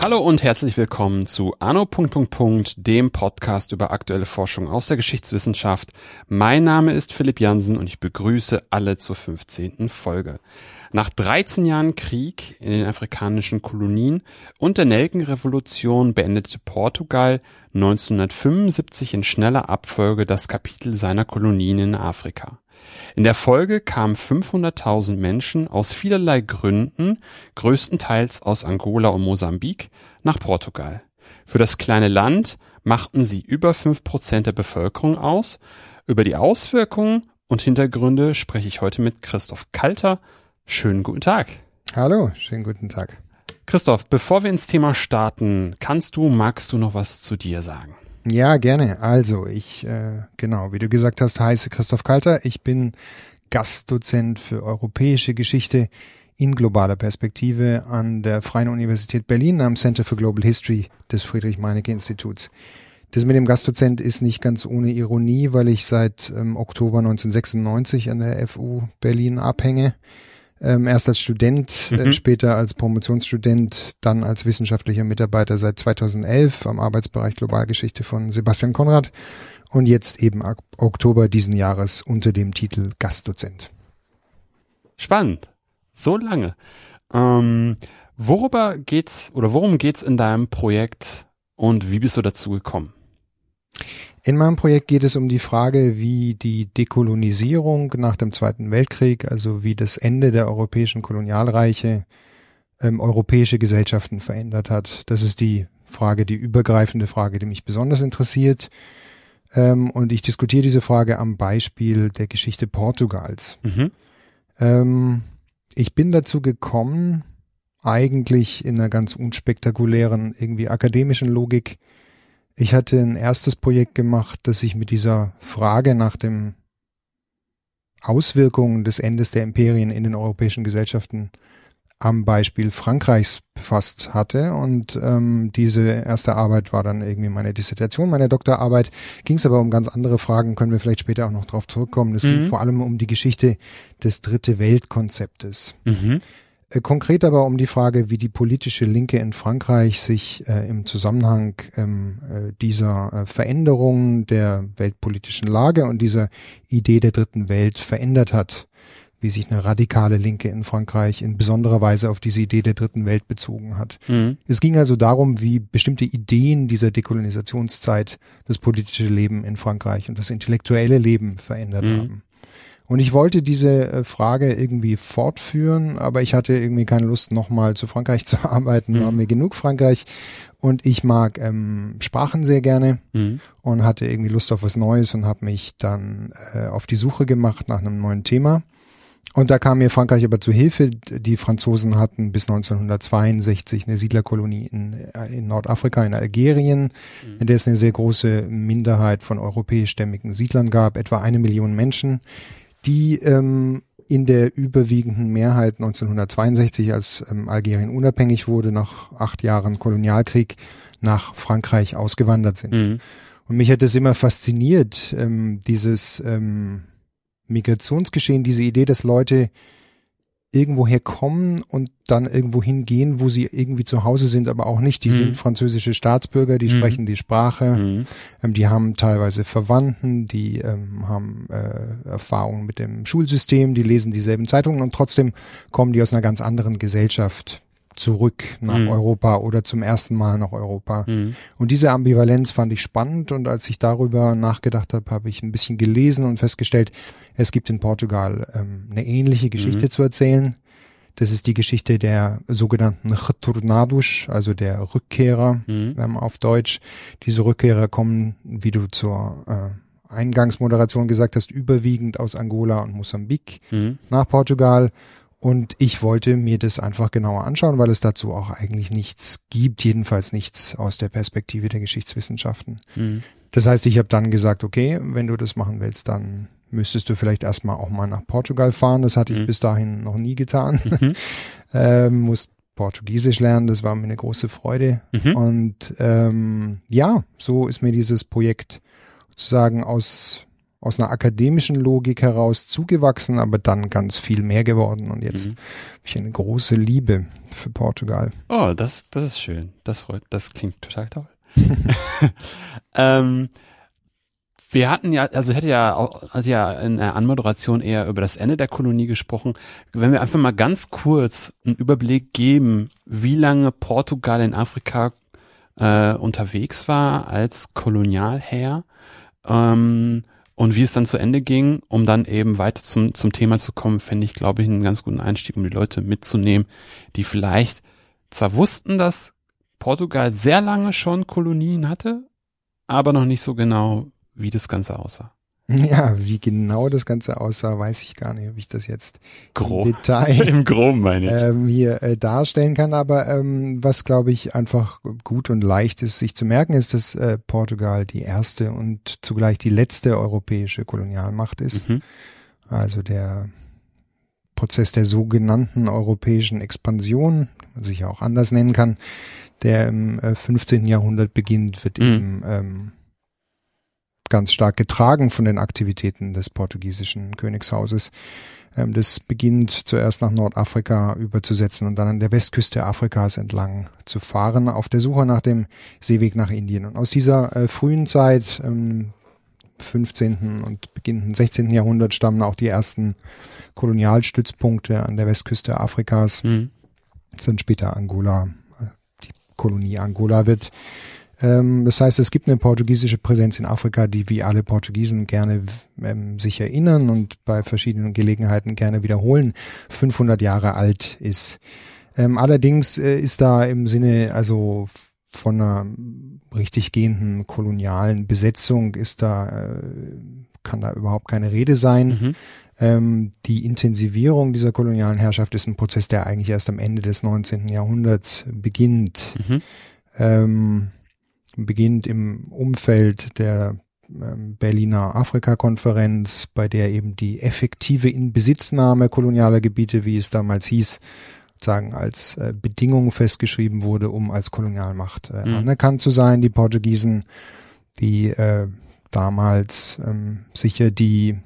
Hallo und herzlich willkommen zu Anno. dem Podcast über aktuelle Forschung aus der Geschichtswissenschaft. Mein Name ist Philipp Jansen und ich begrüße alle zur 15. Folge. Nach 13 Jahren Krieg in den afrikanischen Kolonien und der Nelkenrevolution beendete Portugal 1975 in schneller Abfolge das Kapitel seiner Kolonien in Afrika. In der Folge kamen 500.000 Menschen aus vielerlei Gründen, größtenteils aus Angola und Mosambik, nach Portugal. Für das kleine Land machten sie über fünf Prozent der Bevölkerung aus. Über die Auswirkungen und Hintergründe spreche ich heute mit Christoph Kalter. Schönen guten Tag. Hallo, schönen guten Tag. Christoph, bevor wir ins Thema starten, kannst du, magst du noch was zu dir sagen? Ja, gerne. Also ich, äh, genau, wie du gesagt hast, heiße Christoph Kalter. Ich bin Gastdozent für europäische Geschichte in globaler Perspektive an der Freien Universität Berlin am Center for Global History des Friedrich-Meinecke-Instituts. Das mit dem Gastdozent ist nicht ganz ohne Ironie, weil ich seit ähm, Oktober 1996 an der FU Berlin abhänge ähm, erst als Student, äh, mhm. äh, später als Promotionsstudent, dann als wissenschaftlicher Mitarbeiter seit 2011 am Arbeitsbereich Globalgeschichte von Sebastian Konrad und jetzt eben ab Oktober diesen Jahres unter dem Titel Gastdozent. Spannend. So lange. Ähm, worüber geht's oder worum geht's in deinem Projekt und wie bist du dazu gekommen? In meinem Projekt geht es um die Frage, wie die Dekolonisierung nach dem Zweiten Weltkrieg, also wie das Ende der europäischen Kolonialreiche ähm, europäische Gesellschaften verändert hat. Das ist die Frage, die übergreifende Frage, die mich besonders interessiert. Ähm, und ich diskutiere diese Frage am Beispiel der Geschichte Portugals. Mhm. Ähm, ich bin dazu gekommen, eigentlich in einer ganz unspektakulären, irgendwie akademischen Logik, ich hatte ein erstes Projekt gemacht, das sich mit dieser Frage nach dem Auswirkungen des Endes der Imperien in den europäischen Gesellschaften am Beispiel Frankreichs befasst hatte. Und ähm, diese erste Arbeit war dann irgendwie meine Dissertation, meine Doktorarbeit. Ging es aber um ganz andere Fragen, können wir vielleicht später auch noch darauf zurückkommen. Es mhm. ging vor allem um die Geschichte des Dritte Weltkonzeptes. Mhm. Äh, konkret aber um die Frage, wie die politische Linke in Frankreich sich äh, im Zusammenhang ähm, äh, dieser äh, Veränderung der weltpolitischen Lage und dieser Idee der dritten Welt verändert hat, wie sich eine radikale Linke in Frankreich in besonderer Weise auf diese Idee der dritten Welt bezogen hat. Mhm. Es ging also darum, wie bestimmte Ideen dieser Dekolonisationszeit das politische Leben in Frankreich und das intellektuelle Leben verändert mhm. haben. Und ich wollte diese äh, Frage irgendwie fortführen, aber ich hatte irgendwie keine Lust, nochmal zu Frankreich zu arbeiten. Mhm. War mir genug Frankreich. Und ich mag ähm, Sprachen sehr gerne mhm. und hatte irgendwie Lust auf was Neues und habe mich dann äh, auf die Suche gemacht nach einem neuen Thema. Und da kam mir Frankreich aber zu Hilfe. Die Franzosen hatten bis 1962 eine Siedlerkolonie in, äh, in Nordafrika, in Algerien, mhm. in der es eine sehr große Minderheit von europäischstämmigen Siedlern gab, etwa eine Million Menschen die ähm, in der überwiegenden Mehrheit 1962, als ähm, Algerien unabhängig wurde, nach acht Jahren Kolonialkrieg, nach Frankreich ausgewandert sind. Mhm. Und mich hat das immer fasziniert, ähm, dieses ähm, Migrationsgeschehen, diese Idee, dass Leute irgendwoher kommen und dann irgendwo hingehen, wo sie irgendwie zu Hause sind, aber auch nicht. Die mhm. sind französische Staatsbürger, die mhm. sprechen die Sprache, mhm. ähm, die haben teilweise Verwandten, die ähm, haben äh, Erfahrungen mit dem Schulsystem, die lesen dieselben Zeitungen und trotzdem kommen die aus einer ganz anderen Gesellschaft zurück nach mhm. Europa oder zum ersten Mal nach Europa. Mhm. Und diese Ambivalenz fand ich spannend und als ich darüber nachgedacht habe, habe ich ein bisschen gelesen und festgestellt, es gibt in Portugal ähm, eine ähnliche Geschichte mhm. zu erzählen. Das ist die Geschichte der sogenannten Retornados, also der Rückkehrer mhm. ähm, auf Deutsch. Diese Rückkehrer kommen, wie du zur äh, Eingangsmoderation gesagt hast, überwiegend aus Angola und Mosambik mhm. nach Portugal und ich wollte mir das einfach genauer anschauen, weil es dazu auch eigentlich nichts gibt, jedenfalls nichts aus der Perspektive der Geschichtswissenschaften. Mhm. Das heißt, ich habe dann gesagt, okay, wenn du das machen willst, dann müsstest du vielleicht erstmal auch mal nach Portugal fahren. Das hatte ich mhm. bis dahin noch nie getan. Mhm. ähm, muss Portugiesisch lernen, das war mir eine große Freude. Mhm. Und ähm, ja, so ist mir dieses Projekt sozusagen aus aus einer akademischen Logik heraus zugewachsen, aber dann ganz viel mehr geworden und jetzt mhm. habe ich eine große Liebe für Portugal. Oh, das, das ist schön. Das freut, das klingt total toll. ähm, wir hatten ja, also hätte ja, hat ja in der Anmoderation eher über das Ende der Kolonie gesprochen. Wenn wir einfach mal ganz kurz einen Überblick geben, wie lange Portugal in Afrika äh, unterwegs war als Kolonialherr ähm, und wie es dann zu Ende ging, um dann eben weiter zum, zum Thema zu kommen, fände ich, glaube ich, einen ganz guten Einstieg, um die Leute mitzunehmen, die vielleicht zwar wussten, dass Portugal sehr lange schon Kolonien hatte, aber noch nicht so genau, wie das Ganze aussah. Ja, wie genau das Ganze aussah, weiß ich gar nicht, ob ich das jetzt Grob. im Detail im Groben meine ich. Ähm, hier äh, darstellen kann. Aber ähm, was, glaube ich, einfach gut und leicht ist, sich zu merken, ist, dass äh, Portugal die erste und zugleich die letzte europäische Kolonialmacht ist. Mhm. Also der Prozess der sogenannten europäischen Expansion, man sich ja auch anders nennen kann, der im äh, 15. Jahrhundert beginnt, wird mhm. eben ähm, ganz stark getragen von den Aktivitäten des portugiesischen Königshauses. Ähm, das beginnt zuerst nach Nordafrika überzusetzen und dann an der Westküste Afrikas entlang zu fahren, auf der Suche nach dem Seeweg nach Indien. Und aus dieser äh, frühen Zeit, ähm, 15. und beginnenden 16. Jahrhundert, stammen auch die ersten Kolonialstützpunkte an der Westküste Afrikas. Mhm. Das sind später Angola. Äh, die Kolonie Angola wird ähm, das heißt, es gibt eine portugiesische Präsenz in Afrika, die wie alle Portugiesen gerne ähm, sich erinnern und bei verschiedenen Gelegenheiten gerne wiederholen, 500 Jahre alt ist. Ähm, allerdings äh, ist da im Sinne, also von einer richtig gehenden kolonialen Besetzung ist da, äh, kann da überhaupt keine Rede sein. Mhm. Ähm, die Intensivierung dieser kolonialen Herrschaft ist ein Prozess, der eigentlich erst am Ende des 19. Jahrhunderts beginnt. Mhm. Ähm, beginnt im Umfeld der ähm, Berliner Afrika-Konferenz, bei der eben die effektive Inbesitznahme kolonialer Gebiete, wie es damals hieß, sagen als äh, Bedingung festgeschrieben wurde, um als Kolonialmacht äh, mhm. anerkannt zu sein. Die Portugiesen, die äh, damals ähm, sicher die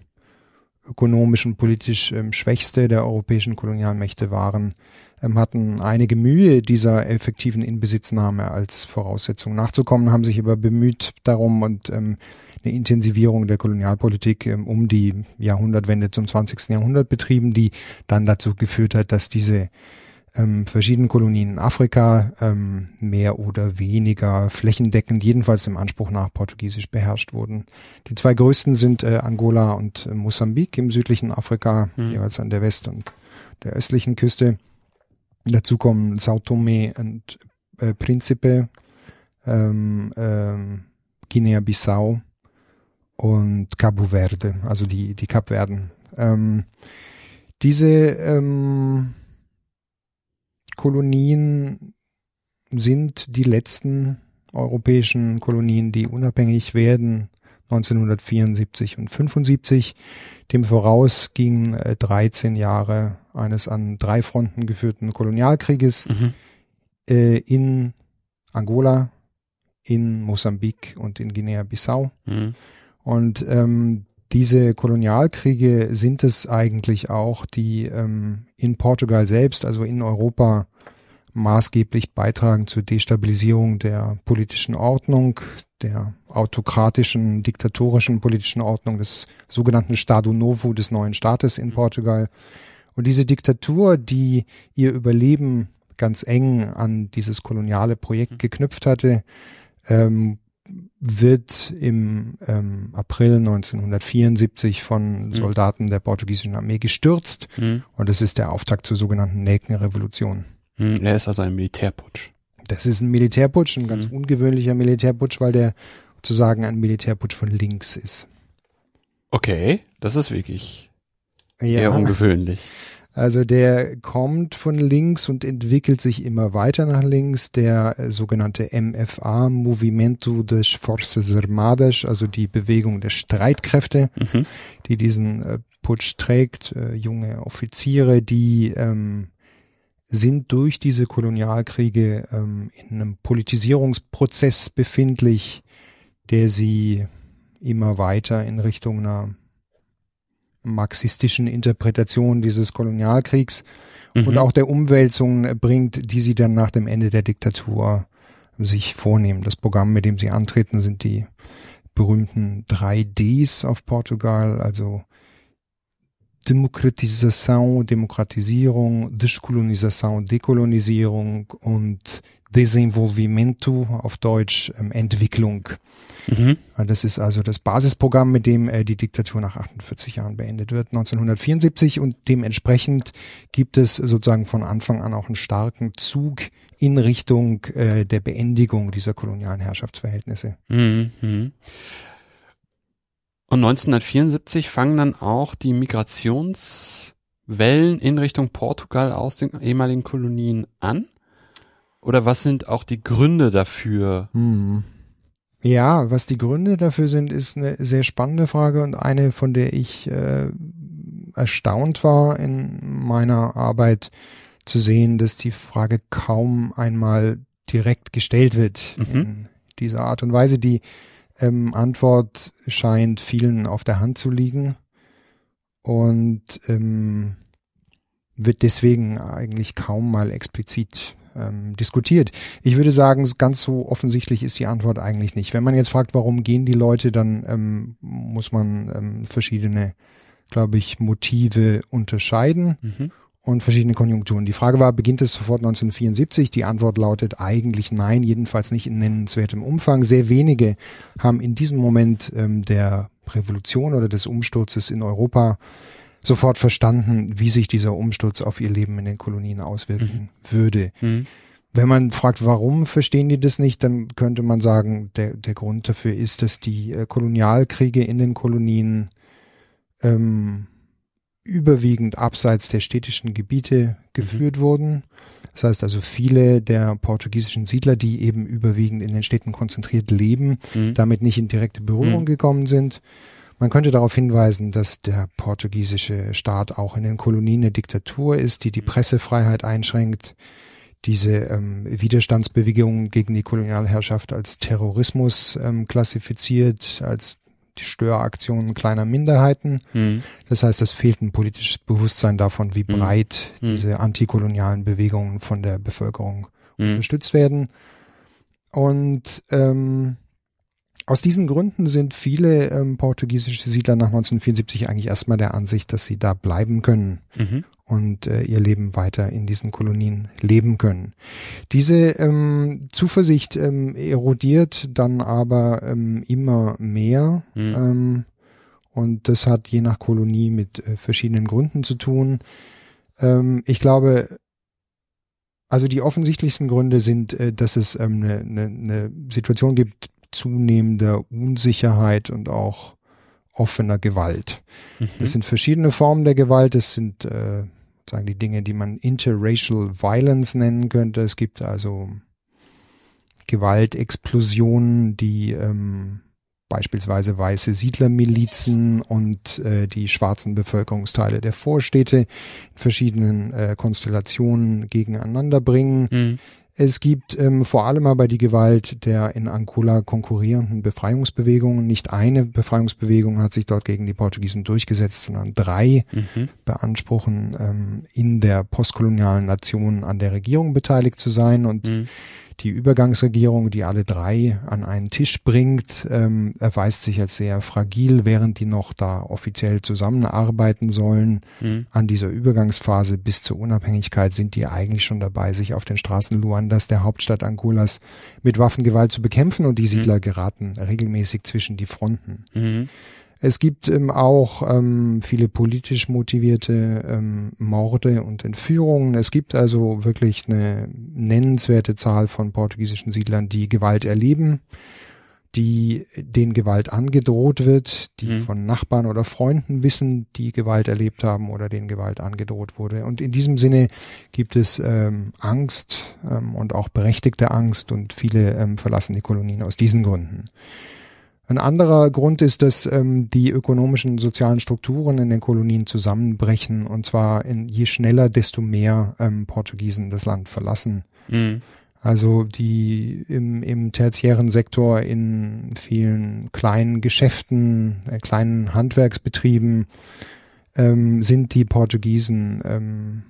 ökonomisch und politisch ähm, schwächste der europäischen Kolonialmächte waren, ähm, hatten einige Mühe, dieser effektiven Inbesitznahme als Voraussetzung nachzukommen, haben sich aber bemüht darum und ähm, eine Intensivierung der Kolonialpolitik ähm, um die Jahrhundertwende zum 20. Jahrhundert betrieben, die dann dazu geführt hat, dass diese ähm, verschiedenen Kolonien in Afrika ähm, mehr oder weniger flächendeckend, jedenfalls dem Anspruch nach Portugiesisch beherrscht wurden. Die zwei größten sind äh, Angola und äh, Mosambik im südlichen Afrika, mhm. jeweils an der West- und der östlichen Küste. Dazu kommen Sao Tome und äh, Principe, ähm, ähm, Guinea-Bissau und Cabo Verde, also die, die Kapverden. Ähm, diese ähm, Kolonien sind die letzten europäischen Kolonien, die unabhängig werden 1974 und 75. Dem voraus gingen äh, 13 Jahre eines an drei Fronten geführten Kolonialkrieges mhm. äh, in Angola, in Mosambik und in Guinea-Bissau. Mhm. Und ähm, diese Kolonialkriege sind es eigentlich auch, die ähm, in Portugal selbst, also in Europa, maßgeblich beitragen zur Destabilisierung der politischen Ordnung, der autokratischen, diktatorischen politischen Ordnung des sogenannten Estado Novo des neuen Staates in mhm. Portugal. Und diese Diktatur, die ihr Überleben ganz eng an dieses koloniale Projekt mhm. geknüpft hatte, ähm, wird im ähm, April 1974 von mhm. Soldaten der portugiesischen Armee gestürzt. Mhm. Und es ist der Auftakt zur sogenannten Nelkenrevolution. Mhm, er ist also ein Militärputsch. Das ist ein Militärputsch, ein ganz mhm. ungewöhnlicher Militärputsch, weil der sozusagen ein Militärputsch von links ist. Okay, das ist wirklich ja. eher ungewöhnlich. Also der kommt von links und entwickelt sich immer weiter nach links. Der äh, sogenannte MFA, Movimento das Forças Armadas, also die Bewegung der Streitkräfte, mhm. die diesen äh, Putsch trägt. Äh, junge Offiziere, die ähm, sind durch diese Kolonialkriege ähm, in einem Politisierungsprozess befindlich, der sie immer weiter in Richtung einer marxistischen Interpretation dieses Kolonialkriegs mhm. und auch der Umwälzung bringt, die sie dann nach dem Ende der Diktatur sich vornehmen. Das Programm, mit dem sie antreten, sind die berühmten drei Ds auf Portugal, also Demokratisation, Demokratisierung, Deschkolonisation, Dekolonisierung und Desenvolvimento, auf Deutsch ähm, Entwicklung. Mhm. Das ist also das Basisprogramm, mit dem äh, die Diktatur nach 48 Jahren beendet wird, 1974 und dementsprechend gibt es sozusagen von Anfang an auch einen starken Zug in Richtung äh, der Beendigung dieser kolonialen Herrschaftsverhältnisse. Mhm. Und 1974 fangen dann auch die Migrationswellen in Richtung Portugal aus den ehemaligen Kolonien an? Oder was sind auch die Gründe dafür? Hm. Ja, was die Gründe dafür sind, ist eine sehr spannende Frage und eine, von der ich äh, erstaunt war in meiner Arbeit zu sehen, dass die Frage kaum einmal direkt gestellt wird mhm. in dieser Art und Weise. Die ähm, Antwort scheint vielen auf der Hand zu liegen und ähm, wird deswegen eigentlich kaum mal explizit ähm, diskutiert. Ich würde sagen, ganz so offensichtlich ist die Antwort eigentlich nicht. Wenn man jetzt fragt, warum gehen die Leute, dann ähm, muss man ähm, verschiedene, glaube ich, Motive unterscheiden. Mhm und verschiedene Konjunkturen. Die Frage war, beginnt es sofort 1974? Die Antwort lautet eigentlich nein, jedenfalls nicht in nennenswertem Umfang. Sehr wenige haben in diesem Moment ähm, der Revolution oder des Umsturzes in Europa sofort verstanden, wie sich dieser Umsturz auf ihr Leben in den Kolonien auswirken mhm. würde. Mhm. Wenn man fragt, warum verstehen die das nicht, dann könnte man sagen, der, der Grund dafür ist, dass die äh, Kolonialkriege in den Kolonien ähm, überwiegend abseits der städtischen Gebiete geführt mhm. wurden. Das heißt also viele der portugiesischen Siedler, die eben überwiegend in den Städten konzentriert leben, mhm. damit nicht in direkte Berührung mhm. gekommen sind. Man könnte darauf hinweisen, dass der portugiesische Staat auch in den Kolonien eine Diktatur ist, die die mhm. Pressefreiheit einschränkt, diese ähm, Widerstandsbewegungen gegen die Kolonialherrschaft als Terrorismus ähm, klassifiziert, als die Störaktionen kleiner Minderheiten. Mhm. Das heißt, es fehlt ein politisches Bewusstsein davon, wie mhm. breit mhm. diese antikolonialen Bewegungen von der Bevölkerung mhm. unterstützt werden. Und ähm, aus diesen Gründen sind viele ähm, portugiesische Siedler nach 1974 eigentlich erstmal der Ansicht, dass sie da bleiben können mhm. und äh, ihr Leben weiter in diesen Kolonien leben können. Diese ähm, Zuversicht ähm, erodiert dann aber ähm, immer mehr mhm. ähm, und das hat je nach Kolonie mit äh, verschiedenen Gründen zu tun. Ähm, ich glaube, also die offensichtlichsten Gründe sind, äh, dass es ähm, eine, eine, eine Situation gibt, zunehmender Unsicherheit und auch offener Gewalt. Mhm. Das sind verschiedene Formen der Gewalt. Das sind äh, sagen die Dinge, die man interracial violence nennen könnte. Es gibt also Gewaltexplosionen, die ähm, beispielsweise weiße Siedlermilizen und äh, die schwarzen Bevölkerungsteile der Vorstädte in verschiedenen äh, Konstellationen gegeneinander bringen. Mhm. Es gibt ähm, vor allem aber die Gewalt der in Angola konkurrierenden Befreiungsbewegungen. Nicht eine Befreiungsbewegung hat sich dort gegen die Portugiesen durchgesetzt, sondern drei mhm. beanspruchen, ähm, in der postkolonialen Nation an der Regierung beteiligt zu sein. Und mhm. Die Übergangsregierung, die alle drei an einen Tisch bringt, ähm, erweist sich als sehr fragil, während die noch da offiziell zusammenarbeiten sollen. Mhm. An dieser Übergangsphase bis zur Unabhängigkeit sind die eigentlich schon dabei, sich auf den Straßen Luandas, der Hauptstadt Angolas, mit Waffengewalt zu bekämpfen und die Siedler mhm. geraten regelmäßig zwischen die Fronten. Mhm. Es gibt ähm, auch ähm, viele politisch motivierte ähm, Morde und Entführungen. Es gibt also wirklich eine nennenswerte Zahl von portugiesischen Siedlern, die Gewalt erleben, die den Gewalt angedroht wird, die mhm. von Nachbarn oder Freunden wissen, die Gewalt erlebt haben oder denen Gewalt angedroht wurde. Und in diesem Sinne gibt es ähm, Angst ähm, und auch berechtigte Angst und viele ähm, verlassen die Kolonien aus diesen Gründen. Ein anderer Grund ist, dass ähm, die ökonomischen und sozialen Strukturen in den Kolonien zusammenbrechen und zwar in, je schneller, desto mehr ähm, Portugiesen das Land verlassen. Mhm. Also die im, im tertiären Sektor in vielen kleinen Geschäften, äh, kleinen Handwerksbetrieben ähm, sind die Portugiesen ähm,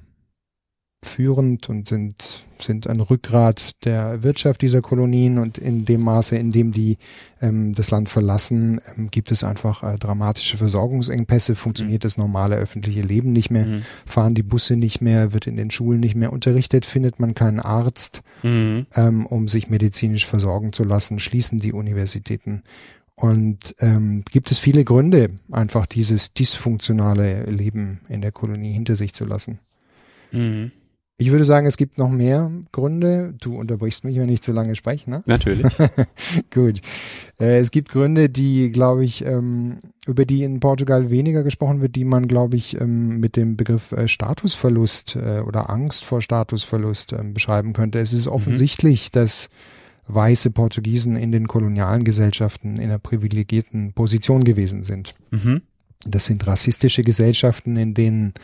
führend und sind, sind ein Rückgrat der Wirtschaft dieser Kolonien und in dem Maße, in dem die ähm, das Land verlassen, ähm, gibt es einfach äh, dramatische Versorgungsengpässe, funktioniert mhm. das normale öffentliche Leben nicht mehr, mhm. fahren die Busse nicht mehr, wird in den Schulen nicht mehr unterrichtet, findet man keinen Arzt, mhm. ähm, um sich medizinisch versorgen zu lassen, schließen die Universitäten. Und ähm, gibt es viele Gründe, einfach dieses dysfunktionale Leben in der Kolonie hinter sich zu lassen. Mhm. Ich würde sagen, es gibt noch mehr Gründe. Du unterbrichst mich, wenn ich zu lange spreche, ne? Natürlich. Gut. Äh, es gibt Gründe, die, glaube ich, ähm, über die in Portugal weniger gesprochen wird, die man, glaube ich, ähm, mit dem Begriff äh, Statusverlust äh, oder Angst vor Statusverlust ähm, beschreiben könnte. Es ist mhm. offensichtlich, mhm. dass weiße Portugiesen in den kolonialen Gesellschaften in einer privilegierten Position gewesen sind. Mhm. Das sind rassistische Gesellschaften, in denen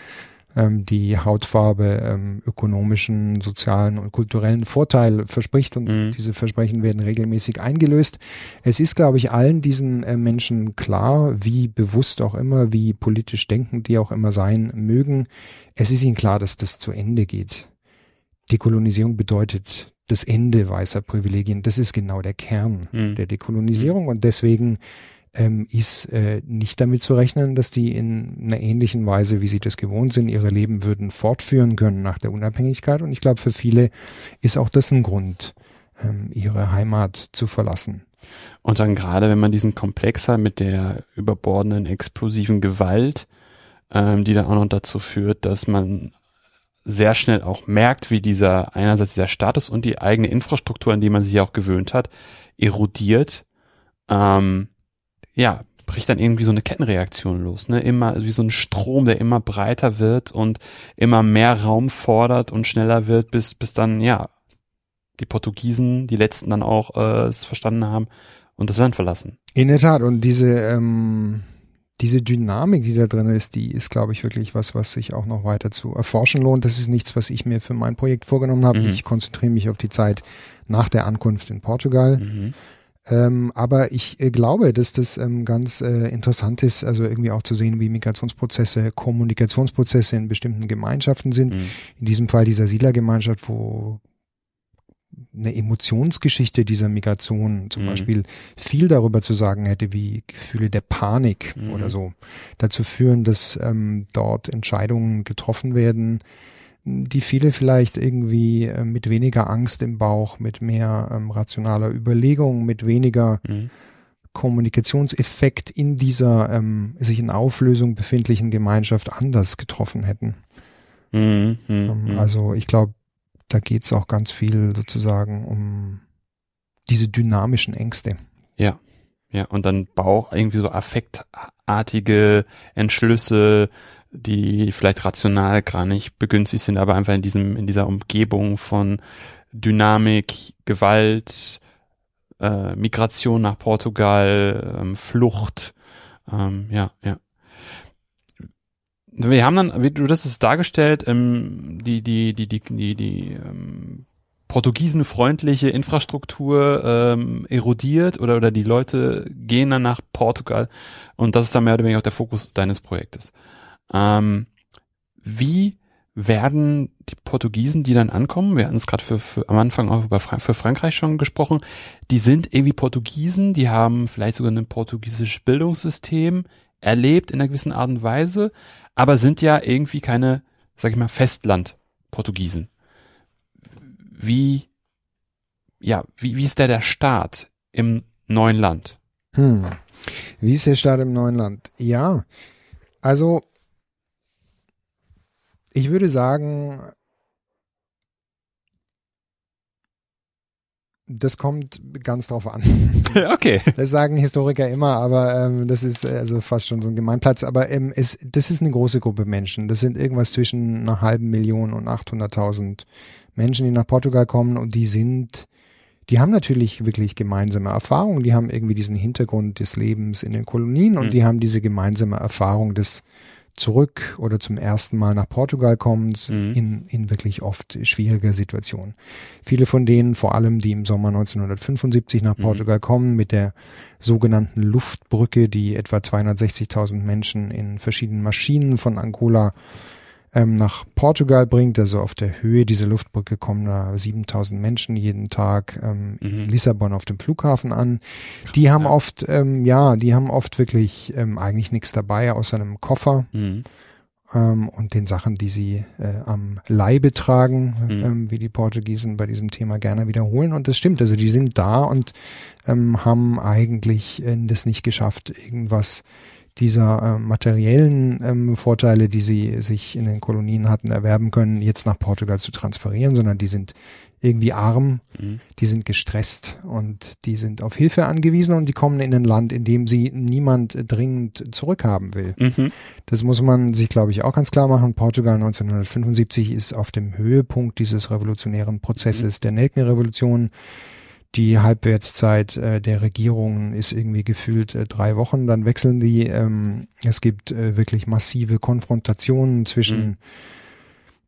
ähm, die Hautfarbe ähm, ökonomischen, sozialen und kulturellen Vorteil verspricht und mhm. diese Versprechen werden regelmäßig eingelöst. Es ist, glaube ich, allen diesen äh, Menschen klar, wie bewusst auch immer, wie politisch denkend die auch immer sein mögen. Es ist ihnen klar, dass das zu Ende geht. Dekolonisierung bedeutet das Ende weißer Privilegien. Das ist genau der Kern mhm. der Dekolonisierung und deswegen ähm, ist äh, nicht damit zu rechnen, dass die in einer ähnlichen Weise, wie sie das gewohnt sind, ihre Leben würden fortführen können nach der Unabhängigkeit. Und ich glaube, für viele ist auch das ein Grund, ähm, ihre Heimat zu verlassen. Und dann gerade, wenn man diesen Komplexer mit der überbordenden explosiven Gewalt, ähm, die dann auch noch dazu führt, dass man sehr schnell auch merkt, wie dieser einerseits dieser Status und die eigene Infrastruktur, an die man sich auch gewöhnt hat, erodiert. Ähm, ja, bricht dann irgendwie so eine Kettenreaktion los, ne? Immer wie so ein Strom, der immer breiter wird und immer mehr Raum fordert und schneller wird, bis bis dann ja die Portugiesen, die letzten dann auch äh, es verstanden haben und das Land verlassen. In der Tat und diese ähm, diese Dynamik, die da drin ist, die ist, glaube ich, wirklich was, was sich auch noch weiter zu erforschen lohnt. Das ist nichts, was ich mir für mein Projekt vorgenommen habe. Mhm. Ich konzentriere mich auf die Zeit nach der Ankunft in Portugal. Mhm. Ähm, aber ich äh, glaube, dass das ähm, ganz äh, interessant ist, also irgendwie auch zu sehen, wie Migrationsprozesse, Kommunikationsprozesse in bestimmten Gemeinschaften sind. Mhm. In diesem Fall dieser Siedlergemeinschaft, wo eine Emotionsgeschichte dieser Migration zum mhm. Beispiel viel darüber zu sagen hätte, wie Gefühle der Panik mhm. oder so dazu führen, dass ähm, dort Entscheidungen getroffen werden, die viele vielleicht irgendwie äh, mit weniger Angst im Bauch, mit mehr ähm, rationaler Überlegung, mit weniger mhm. Kommunikationseffekt in dieser ähm, sich in Auflösung befindlichen Gemeinschaft anders getroffen hätten. Mhm, mh, ähm, mhm. also ich glaube, da geht's auch ganz viel sozusagen um diese dynamischen Ängste. Ja. Ja, und dann Bauch, irgendwie so affektartige Entschlüsse, die vielleicht rational gar nicht begünstigt sind, aber einfach in diesem, in dieser Umgebung von Dynamik, Gewalt, äh, Migration nach Portugal, ähm, Flucht, ähm, ja, ja. Wir haben dann, wie du das ist dargestellt, ähm, die, die, die, die, die, die ähm, portugiesenfreundliche Infrastruktur ähm, erodiert oder, oder die Leute gehen dann nach Portugal und das ist dann mehr oder weniger auch der Fokus deines Projektes. Ähm, wie werden die Portugiesen, die dann ankommen, wir hatten es gerade für, für, am Anfang auch über Fra für Frankreich schon gesprochen, die sind irgendwie Portugiesen, die haben vielleicht sogar ein portugiesisches Bildungssystem erlebt in einer gewissen Art und Weise, aber sind ja irgendwie keine, sag ich mal, Festland-Portugiesen. Wie, ja, wie, wie ist der der Staat im neuen Land? Hm. Wie ist der Staat im neuen Land? Ja, also ich würde sagen, das kommt ganz drauf an. okay. Das sagen Historiker immer, aber ähm, das ist also fast schon so ein Gemeinplatz. Aber ähm, es, das ist eine große Gruppe Menschen. Das sind irgendwas zwischen einer halben Million und 800.000 Menschen, die nach Portugal kommen und die sind, die haben natürlich wirklich gemeinsame Erfahrungen. Die haben irgendwie diesen Hintergrund des Lebens in den Kolonien und mhm. die haben diese gemeinsame Erfahrung des zurück oder zum ersten Mal nach Portugal kommen, Mhm. in, in wirklich oft schwieriger Situation. Viele von denen, vor allem die im Sommer 1975 nach Mhm. Portugal kommen, mit der sogenannten Luftbrücke, die etwa 260.000 Menschen in verschiedenen Maschinen von Angola ähm, nach Portugal bringt. Also auf der Höhe dieser Luftbrücke kommen da 7000 Menschen jeden Tag ähm, in Mhm. Lissabon auf dem Flughafen an. Die haben Ja. oft, ähm, ja, die haben oft wirklich ähm, eigentlich nichts dabei außer einem Koffer Mhm. ähm, und den Sachen, die sie äh, am Leibe tragen, Mhm. ähm, wie die Portugiesen bei diesem Thema gerne wiederholen. Und das stimmt, also die sind da und ähm, haben eigentlich äh, das nicht geschafft, irgendwas dieser äh, materiellen ähm, Vorteile, die sie sich in den Kolonien hatten erwerben können, jetzt nach Portugal zu transferieren, sondern die sind irgendwie arm, Mhm. die sind gestresst und die sind auf Hilfe angewiesen und die kommen in ein Land, in dem sie niemand dringend zurückhaben will. Mhm. Das muss man sich, glaube ich, auch ganz klar machen. Portugal 1975 ist auf dem Höhepunkt dieses revolutionären Prozesses der Nelkenrevolution. Die Halbwertszeit äh, der Regierung ist irgendwie gefühlt äh, drei Wochen. Dann wechseln die. Ähm, es gibt äh, wirklich massive Konfrontationen zwischen mh,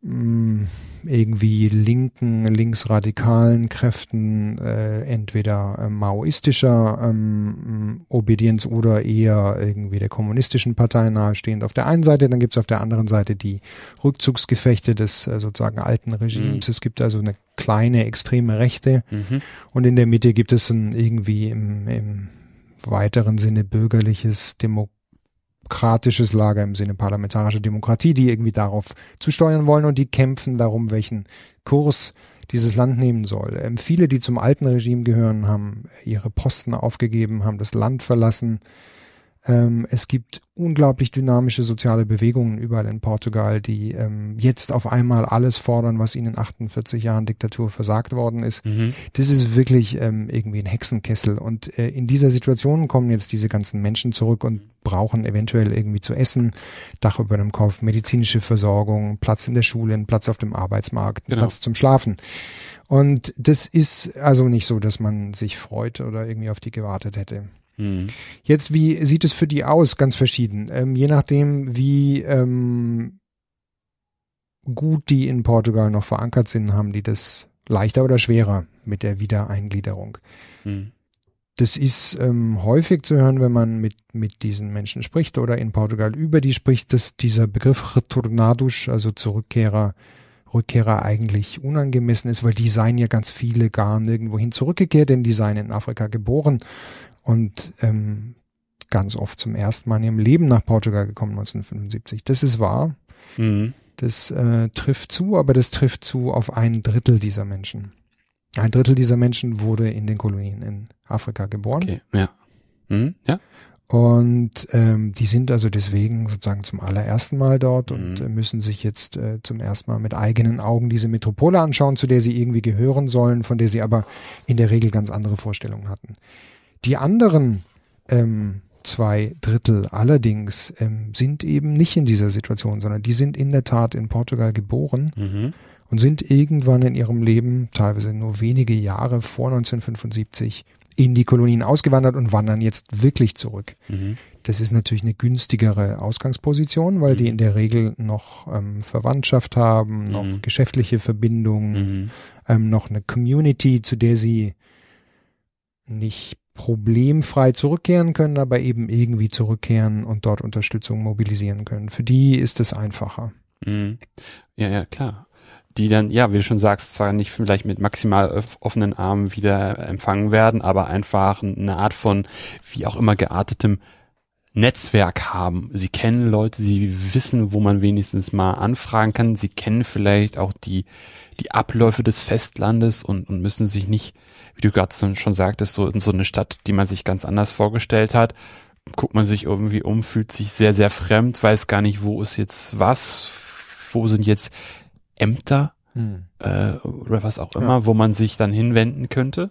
irgendwie linken, linksradikalen Kräften, äh, entweder äh, maoistischer ähm, Obedienz oder eher irgendwie der kommunistischen Partei nahestehend auf der einen Seite. Dann gibt es auf der anderen Seite die Rückzugsgefechte des äh, sozusagen alten Regimes. Es gibt also eine kleine extreme Rechte Mhm. und in der Mitte gibt es ein irgendwie im, im weiteren Sinne bürgerliches, demokratisches Lager im Sinne parlamentarischer Demokratie, die irgendwie darauf zu steuern wollen und die kämpfen darum, welchen Kurs dieses Land nehmen soll. Ähm, viele, die zum alten Regime gehören, haben ihre Posten aufgegeben, haben das Land verlassen. Ähm, es gibt unglaublich dynamische soziale Bewegungen überall in Portugal, die ähm, jetzt auf einmal alles fordern, was ihnen in 48 Jahren Diktatur versagt worden ist. Mhm. Das ist wirklich ähm, irgendwie ein Hexenkessel. Und äh, in dieser Situation kommen jetzt diese ganzen Menschen zurück und brauchen eventuell irgendwie zu essen, Dach über dem Kopf, medizinische Versorgung, Platz in der Schule, einen Platz auf dem Arbeitsmarkt, Genau. Platz zum Schlafen. Und das ist also nicht so, dass man sich freut oder irgendwie auf die gewartet hätte. Mhm. Jetzt, wie sieht es für die aus? Ganz verschieden. Ähm, je nachdem, wie ähm, gut die in Portugal noch verankert sind, haben die das leichter oder schwerer mit der Wiedereingliederung. Mhm. Das ist ähm, häufig zu hören, wenn man mit, mit diesen Menschen spricht oder in Portugal über die spricht, dass dieser Begriff Retornados, also Zurückkehrer, Rückkehrer eigentlich unangemessen ist, weil die seien ja ganz viele gar nirgendwohin zurückgekehrt, denn die seien in Afrika geboren und ähm, ganz oft zum ersten Mal in ihrem Leben nach Portugal gekommen 1975. Das ist wahr. Mhm. Das äh, trifft zu, aber das trifft zu auf ein Drittel dieser Menschen. Ein Drittel dieser Menschen wurde in den Kolonien in Afrika geboren. Okay, ja. Mhm. Ja. Und ähm, die sind also deswegen sozusagen zum allerersten Mal dort und Mhm. äh, müssen sich jetzt äh, zum ersten Mal mit eigenen Augen diese Metropole anschauen, zu der sie irgendwie gehören sollen, von der sie aber in der Regel ganz andere Vorstellungen hatten. Die anderen ähm, zwei Drittel allerdings ähm, sind eben nicht in dieser Situation, sondern die sind in der Tat in Portugal geboren Mhm. und sind irgendwann in ihrem Leben, teilweise nur wenige Jahre vor 1975, in die Kolonien ausgewandert und wandern jetzt wirklich zurück. Mhm. Das ist natürlich eine günstigere Ausgangsposition, weil die in der Regel noch ähm, Verwandtschaft haben, noch Mhm. geschäftliche Verbindungen, Mhm. ähm, noch eine Community, zu der sie nicht problemfrei zurückkehren können, aber eben irgendwie zurückkehren und dort Unterstützung mobilisieren können. Für die ist es einfacher. Mhm. Ja, ja, klar. Die dann, ja, wie du schon sagst, zwar nicht vielleicht mit maximal offenen Armen wieder empfangen werden, aber einfach eine Art von, wie auch immer geartetem Netzwerk haben. Sie kennen Leute, sie wissen, wo man wenigstens mal anfragen kann. Sie kennen vielleicht auch die, die Abläufe des Festlandes und, und müssen sich nicht, wie du gerade schon sagtest, so in so eine Stadt, die man sich ganz anders vorgestellt hat, guckt man sich irgendwie um, fühlt sich sehr, sehr fremd, weiß gar nicht, wo ist jetzt was, wo sind jetzt Ämter äh, oder was auch immer, wo man sich dann hinwenden könnte.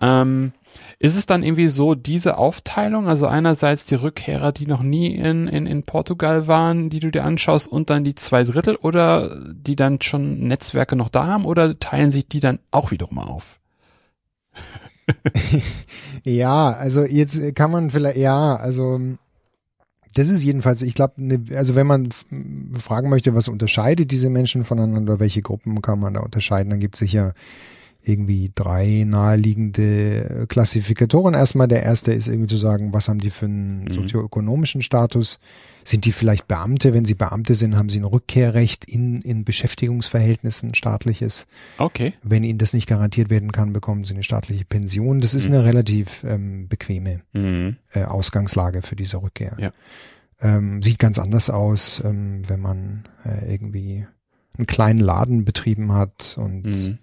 Ähm, ist es dann irgendwie so, diese Aufteilung, also einerseits die Rückkehrer, die noch nie in, in, in Portugal waren, die du dir anschaust, und dann die zwei Drittel, oder die dann schon Netzwerke noch da haben, oder teilen sich die dann auch wiederum auf? Ja, also jetzt kann man vielleicht, ja, also Das ist jedenfalls, ich glaube, ne, also wenn man fragen möchte, was unterscheidet diese Menschen voneinander, welche Gruppen kann man da unterscheiden, dann gibt es sicher irgendwie drei naheliegende Klassifikatoren. Erstmal der erste ist irgendwie zu sagen, was haben die für einen mhm. sozioökonomischen Status? Sind die vielleicht Beamte? Wenn sie Beamte sind, haben sie ein Rückkehrrecht in, in Beschäftigungsverhältnissen, staatliches. Okay. Wenn ihnen das nicht garantiert werden kann, bekommen sie eine staatliche Pension. Das ist mhm. eine relativ ähm, bequeme mhm. äh, Ausgangslage für diese Rückkehr. Ja. Ähm, sieht ganz anders aus, ähm, wenn man äh, irgendwie einen kleinen Laden betrieben hat und mhm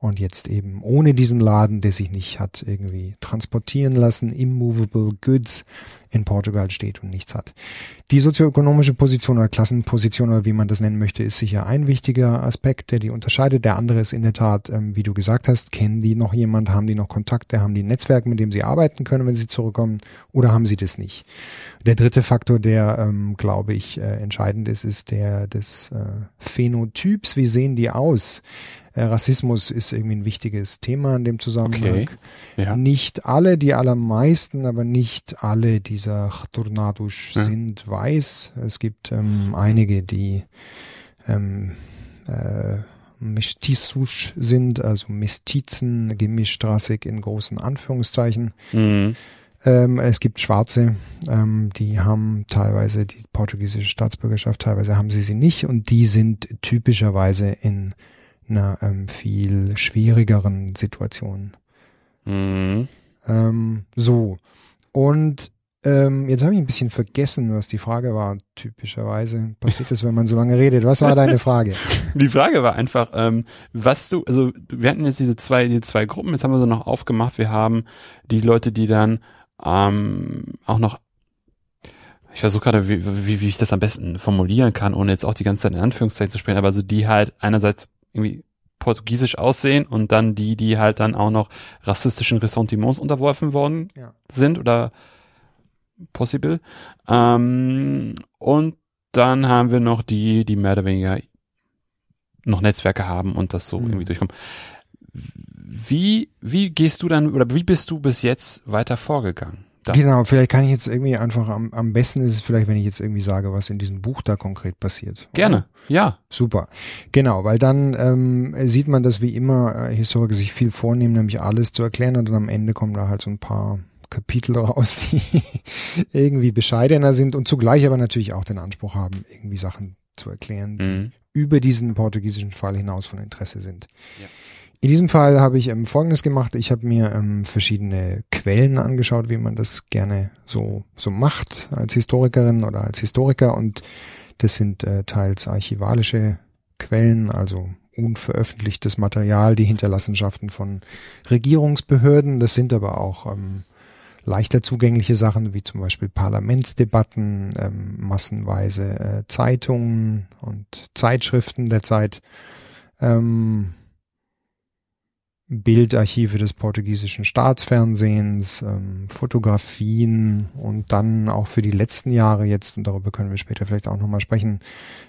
und jetzt eben ohne diesen Laden, der sich nicht hat irgendwie transportieren lassen, immovable goods in Portugal steht und nichts hat. Die sozioökonomische Position oder Klassenposition oder wie man das nennen möchte, ist sicher ein wichtiger Aspekt, der die unterscheidet. Der andere ist in der Tat, ähm, wie du gesagt hast, kennen die noch jemand, haben die noch Kontakte, haben die ein Netzwerk, mit dem sie arbeiten können, wenn sie zurückkommen, oder haben sie das nicht? Der dritte Faktor, der, ähm, glaube ich, äh, entscheidend ist, ist der des äh, Phänotyps. Wie sehen die aus? Äh, Rassismus ist irgendwie ein wichtiges Thema in dem Zusammenhang. Okay. Ja. Nicht alle, die allermeisten, aber nicht alle dieser Tornados ja. sind weiß. Es gibt ähm, einige, die ähm, äh, Mestizos sind, also Mestizen, gemischtrassig in großen Anführungszeichen. Mhm. Ähm, es gibt Schwarze, ähm, die haben teilweise die portugiesische Staatsbürgerschaft, teilweise haben sie sie nicht und die sind typischerweise in einer ähm, viel schwierigeren Situation. Mhm. Ähm, so. Und ähm, jetzt habe ich ein bisschen vergessen, was die Frage war. Typischerweise passiert das, wenn man so lange redet. Was war deine Frage? Die Frage war einfach, ähm, was du, also wir hatten jetzt diese zwei, die zwei Gruppen, jetzt haben wir sie noch aufgemacht. Wir haben die Leute, die dann ähm, auch noch ich versuche gerade, wie, wie, wie ich das am besten formulieren kann, ohne jetzt auch die ganze Zeit in Anführungszeichen zu sprechen, aber so die halt einerseits irgendwie portugiesisch aussehen und dann die, die halt dann auch noch rassistischen Ressentiments unterworfen worden ja. sind oder possible. Ähm, und dann haben wir noch die, die mehr oder weniger noch Netzwerke haben und das so mhm. irgendwie durchkommen. Wie, wie gehst du dann oder wie bist du bis jetzt weiter vorgegangen? Da. Genau, vielleicht kann ich jetzt irgendwie einfach am, am besten ist es vielleicht, wenn ich jetzt irgendwie sage, was in diesem Buch da konkret passiert. Gerne, oder? ja. Super. Genau, weil dann ähm, sieht man, dass wie immer äh, Historiker sich viel vornehmen, nämlich alles zu erklären und dann am Ende kommen da halt so ein paar Kapitel raus, die irgendwie bescheidener sind und zugleich aber natürlich auch den Anspruch haben, irgendwie Sachen zu erklären, die mhm. über diesen portugiesischen Fall hinaus von Interesse sind. Ja. In diesem Fall habe ich ähm, Folgendes gemacht. Ich habe mir ähm, verschiedene Quellen angeschaut, wie man das gerne so, so macht als Historikerin oder als Historiker. Und das sind äh, teils archivalische Quellen, also unveröffentlichtes Material, die Hinterlassenschaften von Regierungsbehörden. Das sind aber auch ähm, leichter zugängliche Sachen, wie zum Beispiel Parlamentsdebatten, ähm, massenweise äh, Zeitungen und Zeitschriften der Zeit. Ähm, Bildarchive des portugiesischen Staatsfernsehens, ähm, Fotografien und dann auch für die letzten Jahre jetzt, und darüber können wir später vielleicht auch nochmal sprechen,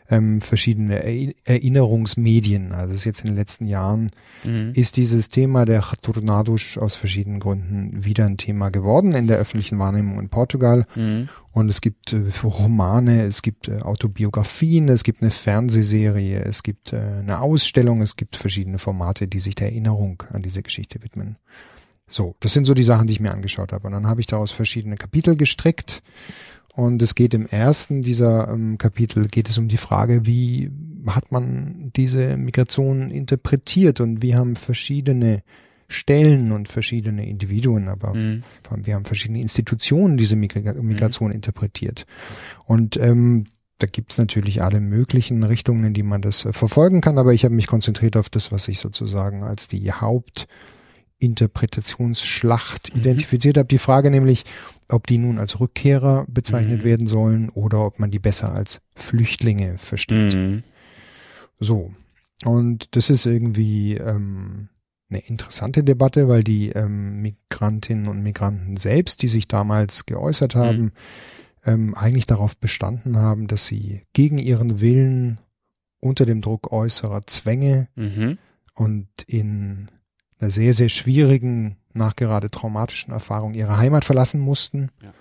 ähm, verschiedene Erinnerungsmedien. Also es ist jetzt in den letzten Jahren mhm. ist dieses Thema der Tornados aus verschiedenen Gründen wieder ein Thema geworden in der öffentlichen Wahrnehmung in Portugal. Mhm. Und es gibt äh, Romane, es gibt äh, Autobiografien, es gibt eine Fernsehserie, es gibt äh, eine Ausstellung, es gibt verschiedene Formate, die sich der Erinnerung an diese Geschichte widmen. So, das sind so die Sachen, die ich mir angeschaut habe. Und dann habe ich daraus verschiedene Kapitel gestrickt. Und es geht im ersten dieser ähm, Kapitel geht es um die Frage, wie hat man diese Migration interpretiert und wie haben verschiedene Stellen und verschiedene Individuen, aber mhm. wir haben verschiedene Institutionen diese Migration mhm. interpretiert. Und ähm, da gibt's natürlich alle möglichen Richtungen, in die man das äh, verfolgen kann, aber ich habe mich konzentriert auf das, was ich sozusagen als die Hauptinterpretationsschlacht mhm. identifiziert habe. Die Frage nämlich, ob die nun als Rückkehrer bezeichnet mhm. werden sollen oder ob man die besser als Flüchtlinge versteht. Mhm. So. Und das ist irgendwie ähm, eine interessante Debatte, weil die ähm, Migrantinnen und Migranten selbst, die sich damals geäußert mhm. haben, mhm. ähm, eigentlich darauf bestanden haben, dass sie gegen ihren Willen unter dem Druck äußerer Zwänge mhm. und in einer sehr, sehr schwierigen, nachgerade traumatischen Erfahrung ihre Heimat verlassen mussten. Ja.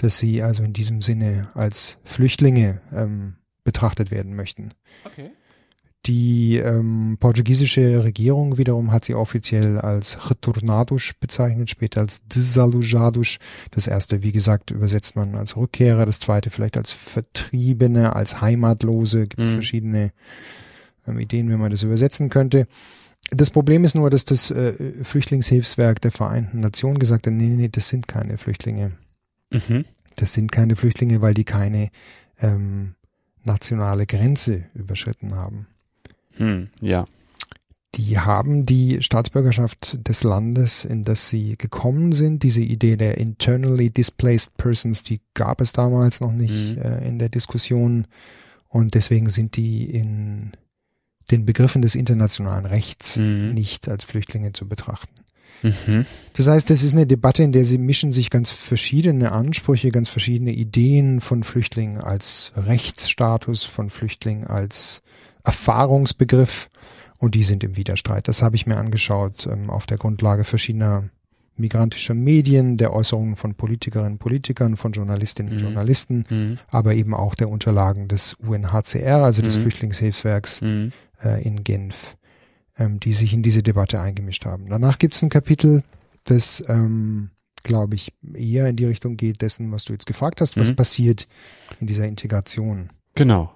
dass sie also in diesem Sinne als Flüchtlinge ähm, betrachtet werden möchten. Okay. Die ähm, portugiesische Regierung wiederum hat sie offiziell als Retornados bezeichnet, später als Desalujados. Das erste, wie gesagt, übersetzt man als Rückkehrer, das zweite vielleicht als Vertriebene, als Heimatlose. Gibt Mhm. verschiedene ähm, Ideen, wie man das übersetzen könnte. Das Problem ist nur, dass das äh, Flüchtlingshilfswerk der Vereinten Nationen gesagt hat, nee, nee, nee, das sind keine Flüchtlinge. Mhm. Das sind keine Flüchtlinge, weil die keine ähm, nationale Grenze überschritten haben. Hm, ja. Die haben die Staatsbürgerschaft des Landes, in das sie gekommen sind. Diese Idee der internally displaced persons, die gab es damals noch nicht Mhm. äh, in der Diskussion. Und deswegen sind die in den Begriffen des internationalen Rechts Mhm. nicht als Flüchtlinge zu betrachten. Mhm. Das heißt, das ist eine Debatte, in der sie mischen sich ganz verschiedene Ansprüche, ganz verschiedene Ideen von Flüchtlingen als Rechtsstatus, von Flüchtlingen als Erfahrungsbegriff und die sind im Widerstreit. Das habe ich mir angeschaut ähm, auf der Grundlage verschiedener migrantischer Medien, der Äußerungen von Politikerinnen und Politikern, von Journalistinnen und Mhm. Journalisten, Mhm. aber eben auch der Unterlagen des UNHCR, also des Mhm. Flüchtlingshilfswerks Mhm. äh, in Genf, ähm, die sich in diese Debatte eingemischt haben. Danach gibt es ein Kapitel, das, ähm, glaube ich, eher in die Richtung geht dessen, was du jetzt gefragt hast, was Mhm. passiert in dieser Integration. Genau.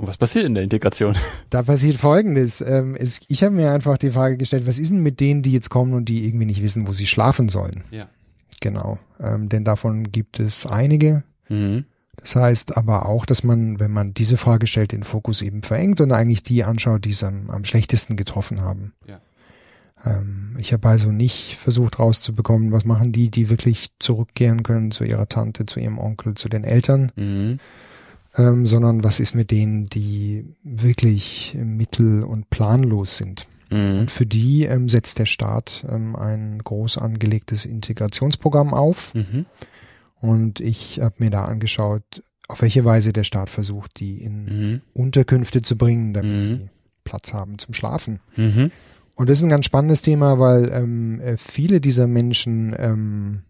Und was passiert in der Integration? Da passiert Folgendes. Ähm, ich habe mir einfach die Frage gestellt, was ist denn mit denen, die jetzt kommen und die irgendwie nicht wissen, wo sie schlafen sollen? Ja. Genau. Ähm, denn davon gibt es einige. Mhm. Das heißt aber auch, dass man, wenn man diese Frage stellt, den Fokus eben verengt und eigentlich die anschaut, die es am, am schlechtesten getroffen haben. Ja. Ähm, ich habe also nicht versucht rauszubekommen, was machen die, die wirklich zurückkehren können zu ihrer Tante, zu ihrem Onkel, zu den Eltern, Mhm. Ähm, sondern was ist mit denen, die wirklich mittel- und planlos sind. Mhm. Und für die ähm, setzt der Staat ähm, ein groß angelegtes Integrationsprogramm auf. Mhm. Und ich habe mir da angeschaut, auf welche Weise der Staat versucht, die in Mhm. Unterkünfte zu bringen, damit Mhm. die Platz haben zum Schlafen. Mhm. Und das ist ein ganz spannendes Thema, weil ähm, äh, viele dieser Menschen ähm,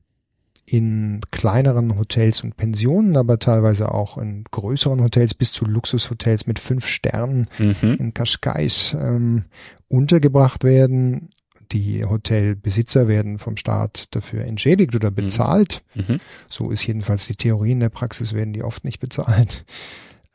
in kleineren Hotels und Pensionen, aber teilweise auch in größeren Hotels bis zu Luxushotels mit fünf Sternen Mhm. in Kaschkais ähm, untergebracht werden. Die Hotelbesitzer werden vom Staat dafür entschädigt oder bezahlt. Mhm. So ist jedenfalls die Theorie. In der Praxis werden die oft nicht bezahlt.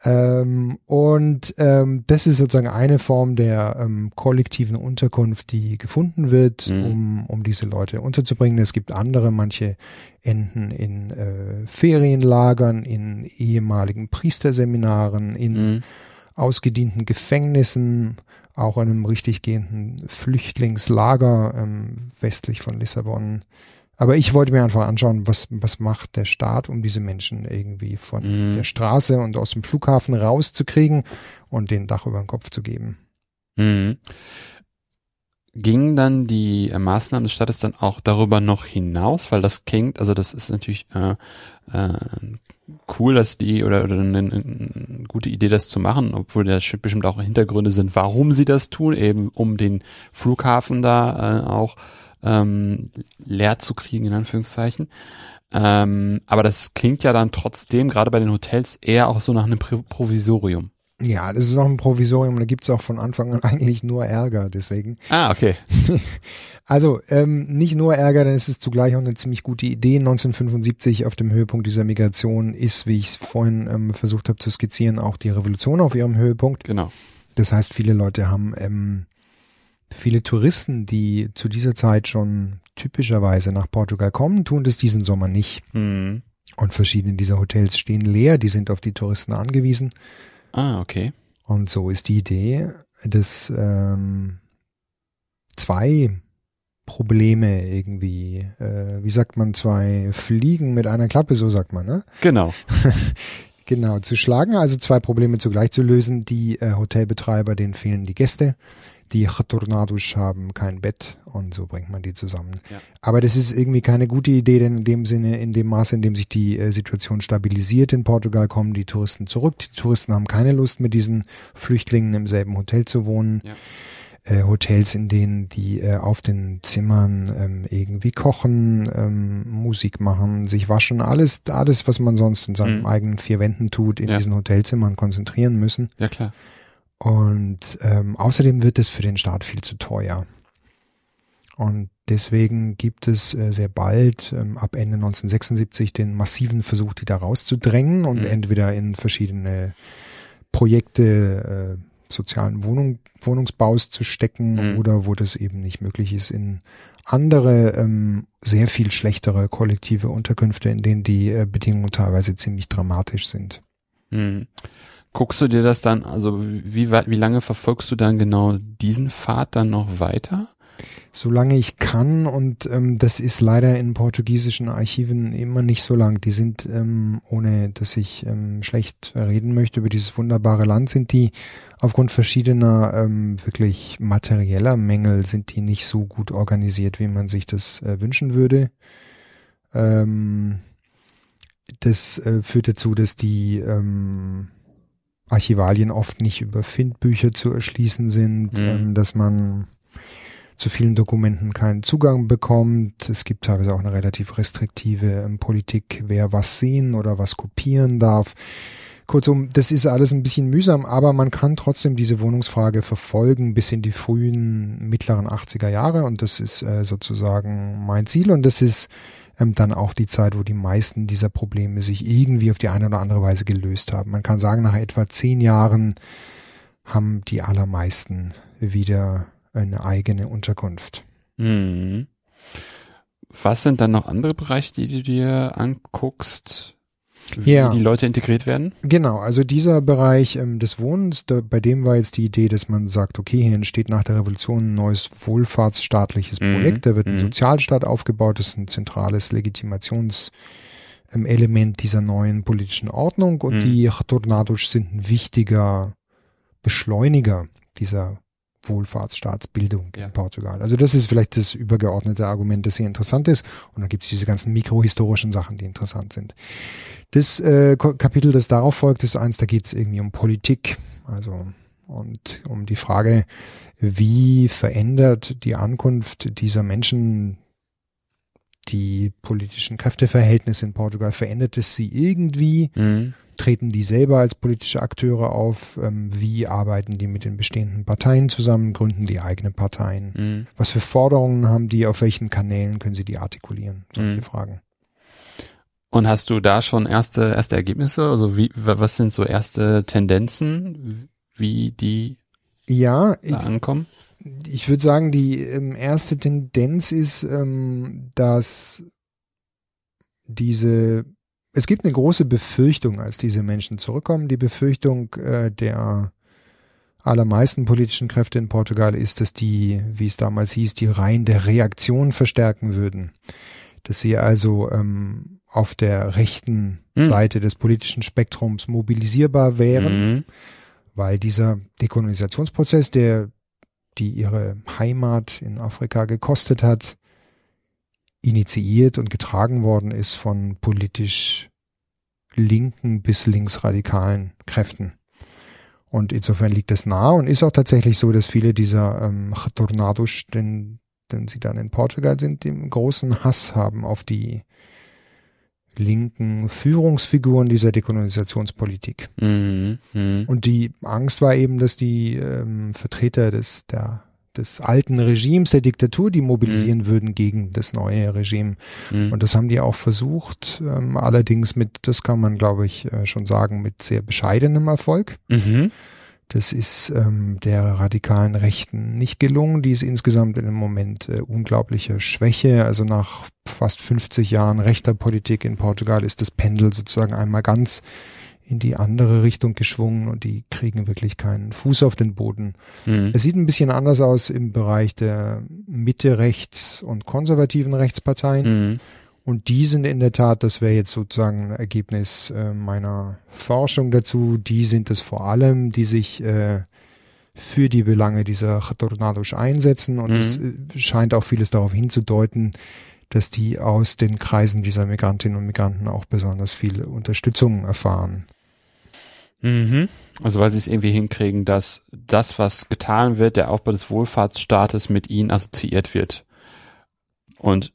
Ähm, und ähm, das ist sozusagen eine Form der ähm, kollektiven Unterkunft, die gefunden wird, Mhm. um, um diese Leute unterzubringen. Es gibt andere, manche enden in äh, Ferienlagern, in ehemaligen Priesterseminaren, in Mhm. ausgedienten Gefängnissen, auch einem richtig gehenden Flüchtlingslager ähm, westlich von Lissabon. Aber ich wollte mir einfach anschauen, was, was macht der Staat, um diese Menschen irgendwie von Mhm. der Straße und aus dem Flughafen rauszukriegen und den Dach über den Kopf zu geben. Mhm. Gingen dann die äh, Maßnahmen des Staates dann auch darüber noch hinaus, weil das klingt, also das ist natürlich äh, äh, cool, dass die oder, oder eine, eine gute Idee, das zu machen, obwohl da bestimmt auch Hintergründe sind, warum sie das tun, eben um den Flughafen da äh, auch ähm, leer zu kriegen, in Anführungszeichen. Ähm, aber das klingt ja dann trotzdem, gerade bei den Hotels, eher auch so nach einem Pro Provisorium. Ja, das ist noch ein Provisorium, da gibt's auch von Anfang an eigentlich nur Ärger, deswegen. Ah, okay. Also ähm, nicht nur Ärger, denn es ist zugleich auch eine ziemlich gute Idee. 1975 auf dem Höhepunkt dieser Migration ist, wie ich es vorhin ähm, versucht habe zu skizzieren, auch die Revolution auf ihrem Höhepunkt. Genau. Das heißt, viele Leute haben ähm, viele Touristen, die zu dieser Zeit schon typischerweise nach Portugal kommen, tun das diesen Sommer nicht. Mhm. Und verschiedene dieser Hotels stehen leer, die sind auf die Touristen angewiesen. Ah, okay. Und so ist die Idee, dass ähm, zwei Probleme irgendwie, äh, wie sagt man, zwei Fliegen mit einer Klappe, so sagt man, ne? Genau. Genau, zu schlagen, also zwei Probleme zugleich zu lösen. Die äh, Hotelbetreiber, denen fehlen die Gäste. Die Tornados haben kein Bett und so bringt man die zusammen. Ja. Aber das ist irgendwie keine gute Idee, denn in dem Sinne, in dem Maße, in dem sich die äh, Situation stabilisiert in Portugal, kommen die Touristen zurück. Die Touristen haben keine Lust, mit diesen Flüchtlingen im selben Hotel zu wohnen. Ja. äh, Hotels, in denen die äh, auf den Zimmern ähm, irgendwie kochen, ähm, Musik machen, sich waschen, alles, alles, was man sonst in seinen mhm. eigenen vier Wänden tut, in ja. diesen Hotelzimmern konzentrieren müssen. Ja, klar. Und ähm, außerdem wird es für den Staat viel zu teuer. Und deswegen gibt es äh, sehr bald, ähm, ab Ende 1976, den massiven Versuch, die da rauszudrängen und mhm. entweder in verschiedene Projekte äh, sozialen Wohnung, Wohnungsbaus zu stecken mhm. oder wo das eben nicht möglich ist, in andere, ähm, sehr viel schlechtere kollektive Unterkünfte, in denen die äh, Bedingungen teilweise ziemlich dramatisch sind. Mhm. Guckst du dir das dann, also wie, wie lange verfolgst du dann genau diesen Pfad dann noch weiter? solange ich kann und ähm, das ist leider in portugiesischen Archiven immer nicht so lang. Die sind, ähm, ohne dass ich ähm, schlecht reden möchte über dieses wunderbare Land, sind die aufgrund verschiedener ähm, wirklich materieller Mängel sind die nicht so gut organisiert, wie man sich das äh, wünschen würde. Ähm, das äh, führt dazu, dass die ähm, Archivalien oft nicht über Findbücher zu erschließen sind, mhm. ähm, dass man zu vielen Dokumenten keinen Zugang bekommt. Es gibt teilweise auch eine relativ restriktive ähm, Politik, wer was sehen oder was kopieren darf. Kurzum, das ist alles ein bisschen mühsam, aber man kann trotzdem diese Wohnungsfrage verfolgen bis in die frühen, mittleren 80er Jahre und das ist äh, sozusagen mein Ziel und das ist ähm, dann auch die Zeit, wo die meisten dieser Probleme sich irgendwie auf die eine oder andere Weise gelöst haben. Man kann sagen, nach etwa zehn Jahren haben die allermeisten wieder eine eigene Unterkunft. Mhm. Was sind dann noch andere Bereiche, die du dir anguckst? Wie ja. die Leute integriert werden? Genau, also dieser Bereich ähm, des Wohnens, da, bei dem war jetzt die Idee, dass man sagt, okay, hier entsteht nach der Revolution ein neues wohlfahrtsstaatliches mhm. Projekt, da wird ein mhm. Sozialstaat aufgebaut, das ist ein zentrales Legitimationselement ähm, dieser neuen politischen Ordnung und mhm. die Tornados sind ein wichtiger Beschleuniger dieser Wohlfahrtsstaatsbildung ja. in Portugal. Also das ist vielleicht das übergeordnete Argument, das sehr interessant ist. Und dann gibt es diese ganzen mikrohistorischen Sachen, die interessant sind. Das äh, Kapitel, das darauf folgt, ist eins, da geht es irgendwie um Politik. Also und um die Frage, wie verändert die Ankunft dieser Menschen die politischen Kräfteverhältnisse in Portugal? Verändert es sie irgendwie? Mhm treten die selber als politische Akteure auf? Ähm, wie arbeiten die mit den bestehenden Parteien zusammen? Gründen die eigene Parteien? Mhm. Was für Forderungen haben die? Auf welchen Kanälen können sie die artikulieren? Solche mhm. Fragen. Und hast du da schon erste, erste Ergebnisse? Also wie, was sind so erste Tendenzen, wie die ja, da ankommen? Ich würde sagen, die ähm, erste Tendenz ist, ähm, dass diese es gibt eine große Befürchtung, als diese Menschen zurückkommen. Die Befürchtung äh, der allermeisten politischen Kräfte in Portugal ist, dass die, wie es damals hieß, die Reihen der Reaktion verstärken würden. Dass sie also ähm, auf der rechten mhm. Seite des politischen Spektrums mobilisierbar wären, mhm. weil dieser Dekolonisationsprozess, der die ihre Heimat in Afrika gekostet hat, initiiert und getragen worden ist von politisch linken bis linksradikalen Kräften. Und insofern liegt es nahe und ist auch tatsächlich so, dass viele dieser ähm, Tornados, denn, denn sie dann in Portugal sind, den großen Hass haben auf die linken Führungsfiguren dieser Dekolonisationspolitik. Mhm, mh. Und die Angst war eben, dass die ähm, Vertreter des der des alten Regimes, der Diktatur, die mobilisieren mhm. würden gegen das neue Regime. Mhm. Und das haben die auch versucht, ähm, allerdings mit, das kann man glaube ich äh, schon sagen, mit sehr bescheidenem Erfolg. Mhm. Das ist ähm, der radikalen Rechten nicht gelungen. Die ist insgesamt in dem Moment äh, unglaubliche Schwäche. Also nach fast 50 Jahren rechter Politik in Portugal ist das Pendel sozusagen einmal ganz in die andere Richtung geschwungen und die kriegen wirklich keinen Fuß auf den Boden. Mhm. Es sieht ein bisschen anders aus im Bereich der Mitte rechts und konservativen Rechtsparteien. Mhm. Und die sind in der Tat, das wäre jetzt sozusagen ein Ergebnis äh, meiner Forschung dazu, die sind es vor allem, die sich äh, für die Belange dieser Tornados einsetzen. Und mhm. es äh, scheint auch vieles darauf hinzudeuten, dass die aus den Kreisen dieser Migrantinnen und Migranten auch besonders viel Unterstützung erfahren. Mhm. Also weil sie es irgendwie hinkriegen, dass das, was getan wird, der Aufbau des Wohlfahrtsstaates mit ihnen assoziiert wird. Und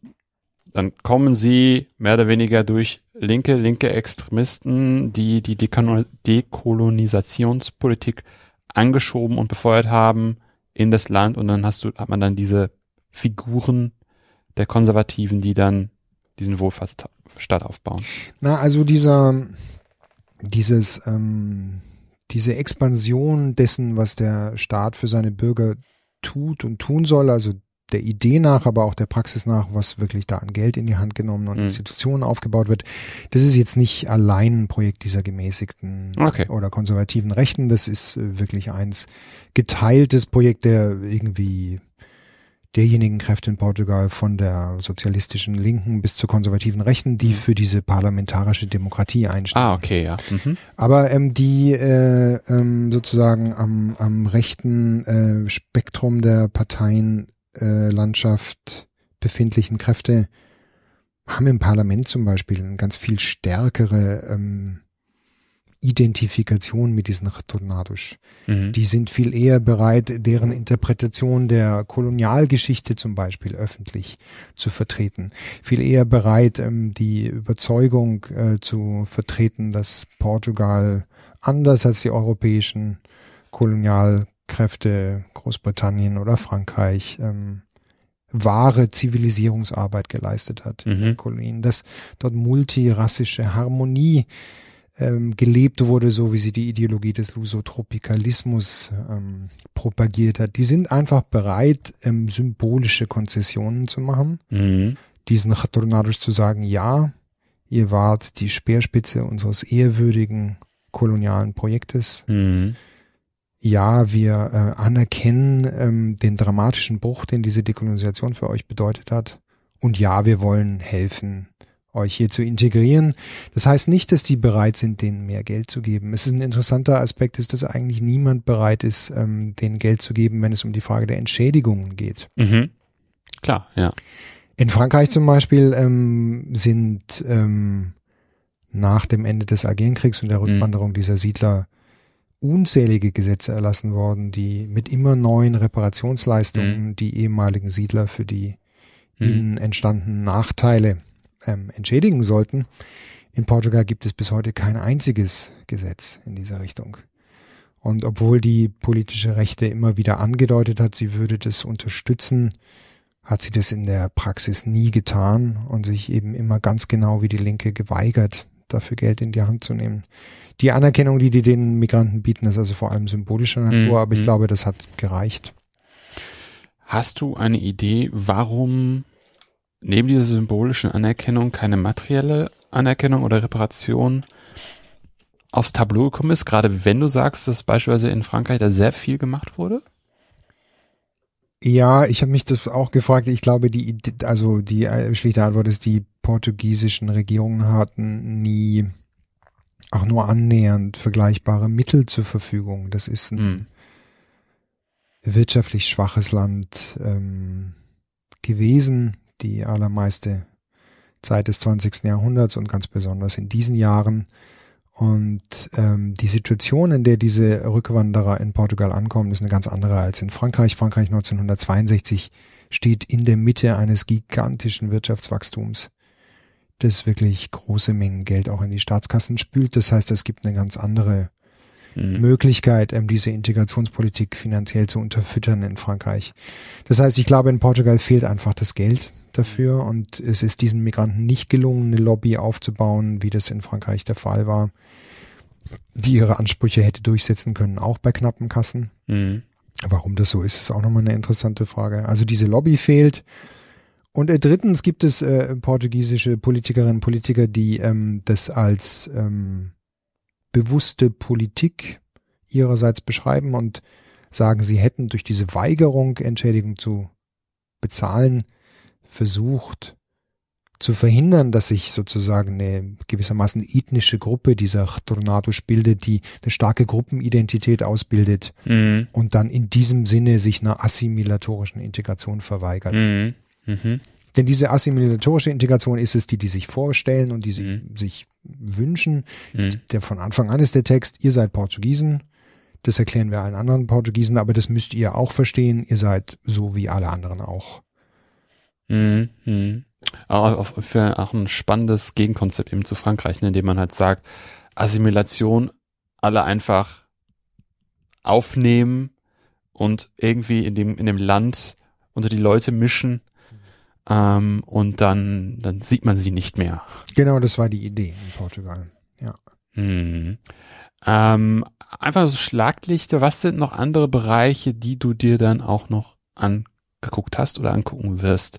dann kommen sie mehr oder weniger durch linke, linke Extremisten, die die Dekolonisationspolitik angeschoben und befeuert haben in das Land und dann hast du, hat man dann diese Figuren der Konservativen, die dann diesen Wohlfahrtsstaat aufbauen. Na, also dieser, dieses, ähm, diese Expansion dessen, was der Staat für seine Bürger tut und tun soll, also der Idee nach, aber auch der Praxis nach, was wirklich da an Geld in die Hand genommen und mhm. Institutionen aufgebaut wird. Das ist jetzt nicht allein ein Projekt dieser gemäßigten okay. oder konservativen Rechten. Das ist äh, wirklich eins geteiltes Projekt der irgendwie derjenigen Kräfte in Portugal von der sozialistischen Linken bis zur konservativen Rechten, die mhm. für diese parlamentarische Demokratie einstehen. Ah, okay, ja. Mhm. Aber ähm, die äh, ähm, sozusagen am, am rechten äh, Spektrum der Parteienlandschaft äh, befindlichen Kräfte haben im Parlament zum Beispiel eine ganz viel stärkere ähm, Identifikation mit diesen Tornados. Mhm. Die sind viel eher bereit, deren Interpretation der Kolonialgeschichte zum Beispiel öffentlich zu vertreten. Viel eher bereit, ähm, die Überzeugung äh, zu vertreten, dass Portugal anders als die europäischen Kolonialkräfte Großbritannien oder Frankreich ähm, wahre Zivilisierungsarbeit geleistet hat mhm. in den Kolonien, dass dort multirassische Harmonie ähm, gelebt wurde, so wie sie die Ideologie des Lusotropikalismus ähm, propagiert hat. Die sind einfach bereit, ähm, symbolische Konzessionen zu machen, mhm. diesen Tornados zu sagen, ja, ihr wart die Speerspitze unseres ehrwürdigen kolonialen Projektes. Mhm. Ja, wir äh, anerkennen ähm, den dramatischen Bruch, den diese Dekolonisation für euch bedeutet hat. Und ja, wir wollen helfen, euch hier zu integrieren. Das heißt nicht, dass die bereit sind, denen mehr Geld zu geben. Es ist ein interessanter Aspekt, ist, dass eigentlich niemand bereit ist, ähm, denen Geld zu geben, wenn es um die Frage der Entschädigungen geht. Mhm. Klar, ja. In Frankreich zum Beispiel ähm, sind ähm, nach dem Ende des Algerienkriegs und der mhm. Rückwanderung mhm. dieser Siedler unzählige Gesetze erlassen worden, die mit immer neuen Reparationsleistungen mhm. die ehemaligen Siedler für die mhm. ihnen entstandenen Nachteile ähm, entschädigen sollten. In Portugal gibt es bis heute kein einziges Gesetz in dieser Richtung. Und obwohl die politische Rechte immer wieder angedeutet hat, sie würde das unterstützen, hat sie das in der Praxis nie getan und sich eben immer ganz genau wie die Linke geweigert, dafür Geld in die Hand zu nehmen. Die Anerkennung, die die den Migranten bieten, ist also vor allem symbolischer Natur, mhm. aber ich glaube, das hat gereicht. Hast du eine Idee, warum neben dieser symbolischen Anerkennung keine materielle Anerkennung oder Reparation aufs Tableau gekommen ist, gerade wenn du sagst, dass beispielsweise in Frankreich da sehr viel gemacht wurde? Ja, ich habe mich das auch gefragt. Ich glaube, die also die äh, schlichte Antwort ist, die portugiesischen Regierungen hatten nie auch nur annähernd vergleichbare Mittel zur Verfügung. Das ist ein hm. wirtschaftlich schwaches Land ähm, gewesen die allermeiste Zeit des 20. Jahrhunderts und ganz besonders in diesen Jahren. Und ähm, die Situation, in der diese Rückwanderer in Portugal ankommen, ist eine ganz andere als in Frankreich. Frankreich 1962 steht in der Mitte eines gigantischen Wirtschaftswachstums, das wirklich große Mengen Geld auch in die Staatskassen spült. Das heißt, es gibt eine ganz andere mhm. Möglichkeit, ähm, diese Integrationspolitik finanziell zu unterfüttern in Frankreich. Das heißt, ich glaube, in Portugal fehlt einfach das Geld dafür und es ist diesen Migranten nicht gelungen, eine Lobby aufzubauen, wie das in Frankreich der Fall war, die ihre Ansprüche hätte durchsetzen können, auch bei knappen Kassen. Mhm. Warum das so ist, ist auch nochmal eine interessante Frage. Also diese Lobby fehlt. Und äh, drittens gibt es äh, portugiesische Politikerinnen und Politiker, die ähm, das als ähm, bewusste Politik ihrerseits beschreiben und sagen, sie hätten durch diese Weigerung, Entschädigung zu bezahlen, versucht zu verhindern, dass sich sozusagen eine gewissermaßen ethnische Gruppe dieser Tornados bildet, die eine starke Gruppenidentität ausbildet mhm. und dann in diesem Sinne sich einer assimilatorischen Integration verweigert. Mhm. Mhm. Denn diese assimilatorische Integration ist es, die die sich vorstellen und die sie mhm. sich wünschen. Mhm. Der von Anfang an ist der Text, ihr seid Portugiesen. Das erklären wir allen anderen Portugiesen, aber das müsst ihr auch verstehen. Ihr seid so wie alle anderen auch. Mhm. Mhm. Auch, für auch ein spannendes Gegenkonzept eben zu Frankreich, ne, indem man halt sagt, Assimilation, alle einfach aufnehmen und irgendwie in dem, in dem Land unter die Leute mischen ähm, und dann, dann sieht man sie nicht mehr. Genau, das war die Idee in Portugal. Ja. Hm. Ähm, einfach so Schlaglichter, was sind noch andere Bereiche, die du dir dann auch noch angeguckt hast oder angucken wirst,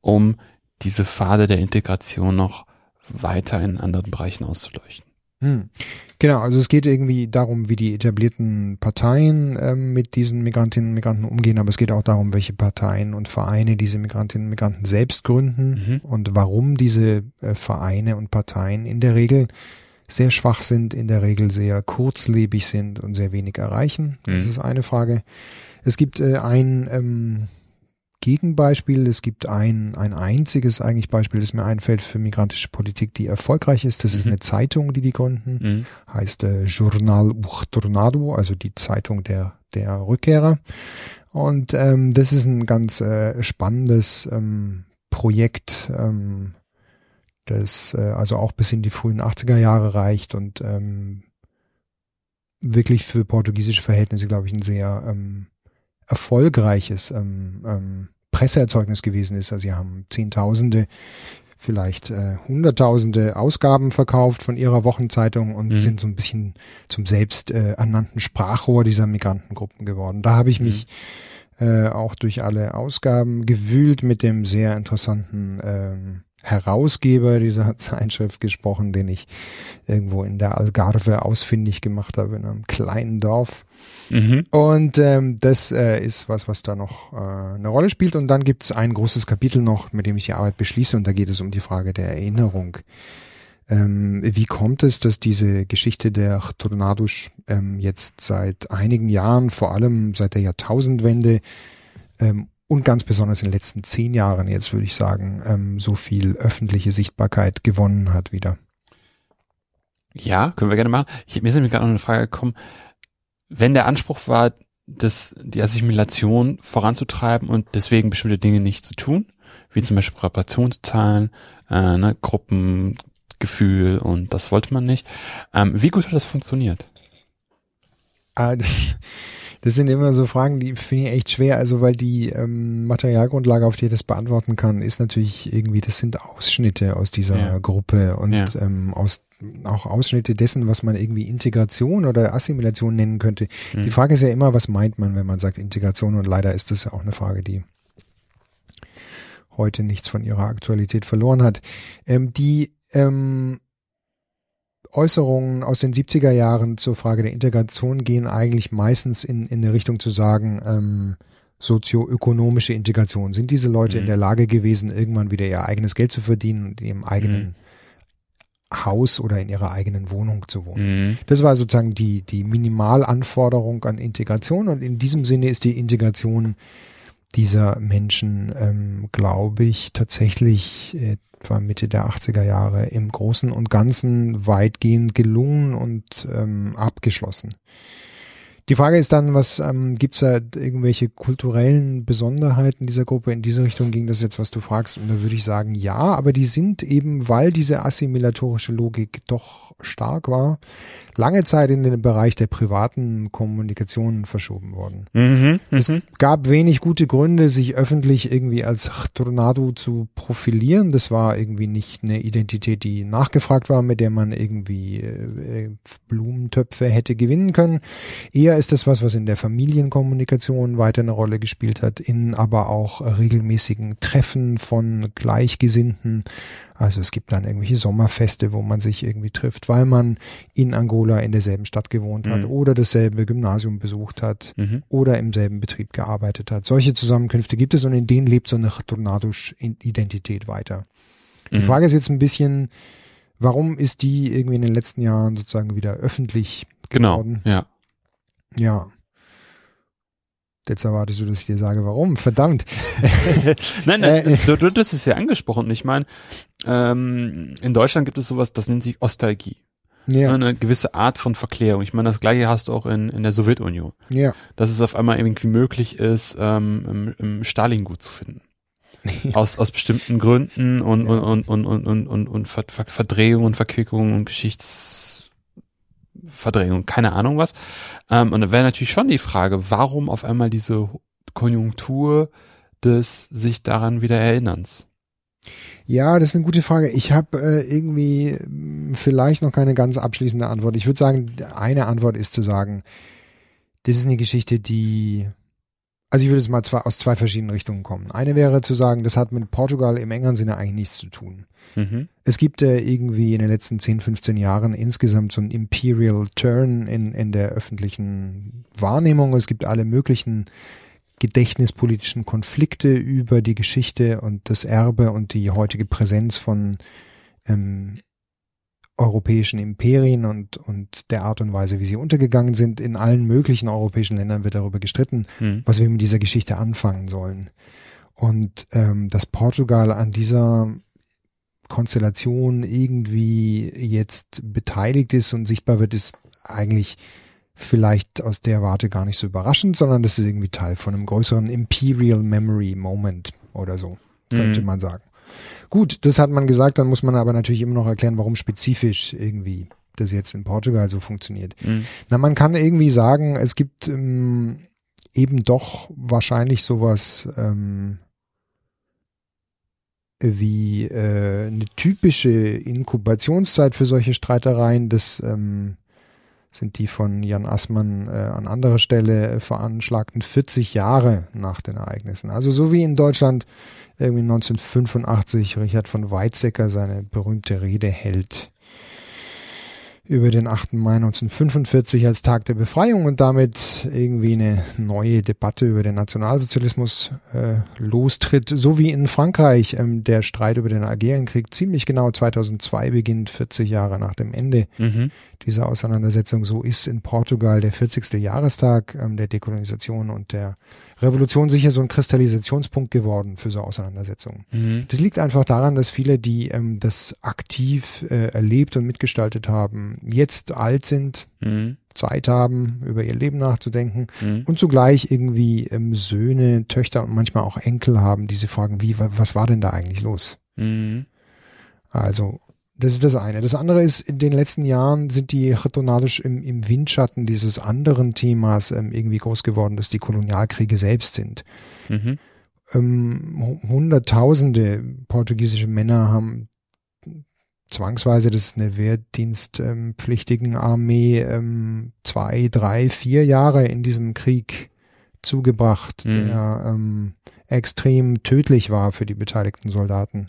um diese Pfade der Integration noch weiter in anderen Bereichen auszuleuchten? Hm. Genau, also es geht irgendwie darum, wie die etablierten Parteien ähm, mit diesen Migrantinnen und Migranten umgehen, aber es geht auch darum, welche Parteien und Vereine diese Migrantinnen und Migranten selbst gründen mhm. und warum diese äh, Vereine und Parteien in der Regel sehr schwach sind, in der Regel sehr kurzlebig sind und sehr wenig erreichen. Das mhm. ist eine Frage. Es gibt äh, ein ähm, Gegenbeispiel. Es gibt ein, ein einziges eigentlich Beispiel, das mir einfällt für migrantische Politik, die erfolgreich ist. Das mhm. ist eine Zeitung, die die gründen. Mhm. Heißt äh, Journal Tornado, also die Zeitung der, der Rückkehrer. Und ähm, das ist ein ganz äh, spannendes ähm, Projekt, ähm, das äh, also auch bis in die frühen 80er Jahre reicht und ähm, wirklich für portugiesische Verhältnisse, glaube ich, ein sehr ähm, erfolgreiches ähm, ähm, Presseerzeugnis gewesen ist. Also sie haben Zehntausende, vielleicht äh, Hunderttausende Ausgaben verkauft von ihrer Wochenzeitung und mhm. sind so ein bisschen zum selbst äh, ernannten Sprachrohr dieser Migrantengruppen geworden. Da habe ich mhm. mich äh, auch durch alle Ausgaben gewühlt mit dem sehr interessanten ähm, Herausgeber dieser Zeitschrift gesprochen, den ich irgendwo in der Algarve ausfindig gemacht habe, in einem kleinen Dorf. Mhm. Und ähm, das äh, ist was, was da noch äh, eine Rolle spielt. Und dann gibt es ein großes Kapitel noch, mit dem ich die Arbeit beschließe, und da geht es um die Frage der Erinnerung. Ähm, wie kommt es, dass diese Geschichte der Tornados ähm, jetzt seit einigen Jahren, vor allem seit der Jahrtausendwende, ähm, und ganz besonders in den letzten zehn Jahren jetzt würde ich sagen, ähm, so viel öffentliche Sichtbarkeit gewonnen hat wieder. Ja, können wir gerne machen. Ich, mir ist nämlich gerade noch eine Frage gekommen. Wenn der Anspruch war, das, die Assimilation voranzutreiben und deswegen bestimmte Dinge nicht zu tun, wie zum Beispiel Reparationszahlen, äh, ne, Gruppengefühl und das wollte man nicht. Ähm, wie gut hat das funktioniert? Das, das sind immer so Fragen, die finde ich echt schwer. Also weil die ähm, Materialgrundlage, auf die ich das beantworten kann, ist natürlich irgendwie, das sind Ausschnitte aus dieser ja. Gruppe und ja. ähm, aus auch Ausschnitte dessen, was man irgendwie Integration oder Assimilation nennen könnte. Mhm. Die Frage ist ja immer, was meint man, wenn man sagt Integration? Und leider ist das ja auch eine Frage, die heute nichts von ihrer Aktualität verloren hat. Ähm, die ähm, Äußerungen aus den 70er Jahren zur Frage der Integration gehen eigentlich meistens in, in eine Richtung zu sagen, ähm, sozioökonomische Integration. Sind diese Leute mhm. in der Lage gewesen, irgendwann wieder ihr eigenes Geld zu verdienen und in ihrem eigenen mhm. Haus oder in ihrer eigenen Wohnung zu wohnen? Mhm. Das war sozusagen die, die Minimalanforderung an Integration und in diesem Sinne ist die Integration dieser Menschen, ähm, glaube ich, tatsächlich äh, etwa Mitte der 80er Jahre im Großen und Ganzen weitgehend gelungen und ähm, abgeschlossen. Die Frage ist dann, was ähm, gibt es da irgendwelche kulturellen Besonderheiten dieser Gruppe? In diese Richtung ging das jetzt, was du fragst. Und da würde ich sagen, ja, aber die sind eben, weil diese assimilatorische Logik doch stark war, lange Zeit in den Bereich der privaten Kommunikation verschoben worden. Mhm, es mhm. gab wenig gute Gründe, sich öffentlich irgendwie als Tornado zu profilieren. Das war irgendwie nicht eine Identität, die nachgefragt war, mit der man irgendwie äh, Blumentöpfe hätte gewinnen können. Eher ist das was, was in der Familienkommunikation weiter eine Rolle gespielt hat, in aber auch regelmäßigen Treffen von Gleichgesinnten. Also es gibt dann irgendwelche Sommerfeste, wo man sich irgendwie trifft, weil man in Angola in derselben Stadt gewohnt hat mhm. oder dasselbe Gymnasium besucht hat mhm. oder im selben Betrieb gearbeitet hat. Solche Zusammenkünfte gibt es und in denen lebt so eine Tornado-Identität weiter. Mhm. Die Frage ist jetzt ein bisschen, warum ist die irgendwie in den letzten Jahren sozusagen wieder öffentlich genau, geworden? Genau, ja. Ja. Jetzt erwartest du, dass ich dir sage, warum? Verdammt. nein, nein, äh, du, du, das ist ja angesprochen. Ich meine, ähm, in Deutschland gibt es sowas, das nennt sich Ostalgie. Ja. Eine gewisse Art von Verklärung. Ich meine, das gleiche hast du auch in, in der Sowjetunion. Ja. Dass es auf einmal irgendwie möglich ist, ähm, im, im Stalin-Gut zu finden. aus, aus bestimmten Gründen und, Ja. und, und, und, und, und, und Ver Ver Verdrehung und Verquickung und Geschichtsverdrehung, keine Ahnung was. Ähm, und da wäre natürlich schon die Frage, warum auf einmal diese Konjunktur des sich daran wieder Erinnerns? Ja, das ist eine gute Frage. Ich habe äh, irgendwie mh, vielleicht noch keine ganz abschließende Antwort. Ich würde sagen, eine Antwort ist zu sagen, das ist eine Geschichte, die, also ich würde es mal zwei, aus zwei verschiedenen Richtungen kommen. Eine wäre zu sagen, das hat mit Portugal im engeren Sinne eigentlich nichts zu tun. Mhm. Es gibt äh, irgendwie in den letzten 10, 15 Jahren insgesamt so einen Imperial Turn in, in der öffentlichen Wahrnehmung. Es gibt alle möglichen gedächtnispolitischen Konflikte über die Geschichte und das Erbe und die heutige Präsenz von ähm, europäischen Imperien und, und der Art und Weise, wie sie untergegangen sind. In allen möglichen europäischen Ländern wird darüber gestritten, Mhm. was wir mit dieser Geschichte anfangen sollen. Und ähm, dass Portugal an dieser Konstellation irgendwie jetzt beteiligt ist und sichtbar wird, ist eigentlich vielleicht aus der Warte gar nicht so überraschend, sondern das ist irgendwie Teil von einem größeren Imperial Memory Moment oder so, könnte Mhm. man sagen. Gut, das hat man gesagt, dann muss man aber natürlich immer noch erklären, warum spezifisch irgendwie das jetzt in Portugal so funktioniert. Mhm. Na, man kann irgendwie sagen, es gibt ähm, eben doch wahrscheinlich sowas ähm, wie äh, eine typische Inkubationszeit für solche Streitereien. Das ähm, sind die von Jan Assmann äh, an anderer Stelle äh, veranschlagten 40 Jahre nach den Ereignissen. Also so wie in Deutschland irgendwie 1985 Richard von Weizsäcker seine berühmte Rede hält über den 8. Mai 1945 als Tag der Befreiung und damit irgendwie eine neue Debatte über den Nationalsozialismus äh, lostritt, so wie in Frankreich ähm, der Streit über den Algerienkrieg ziemlich genau 2002 beginnt, 40 Jahre nach dem Ende Mhm. Dieser Auseinandersetzung. So ist in Portugal der 40. Jahrestag ähm, der Dekolonisation und der Revolution sicher so ein Kristallisationspunkt geworden für so Auseinandersetzungen. Mhm. Das liegt einfach daran, dass viele, die ähm, das aktiv äh, erlebt und mitgestaltet haben, jetzt alt sind, Mhm. Zeit haben, über ihr Leben nachzudenken Mhm. und zugleich irgendwie ähm, Söhne, Töchter und manchmal auch Enkel haben, die sie fragen, wie, wa- was war denn da eigentlich los? Mhm. Also, das ist das eine. Das andere ist, in den letzten Jahren sind die Chetonadisch im, im Windschatten dieses anderen Themas ähm, irgendwie groß geworden, dass die Kolonialkriege selbst sind. Mhm. ähm, hu- Hunderttausende portugiesische Männer haben zwangsweise, das ist eine wehrdienstpflichtigen Armee, ähm, zwei, drei, vier Jahre in diesem Krieg zugebracht, Mhm. der ähm, extrem tödlich war für die beteiligten Soldaten.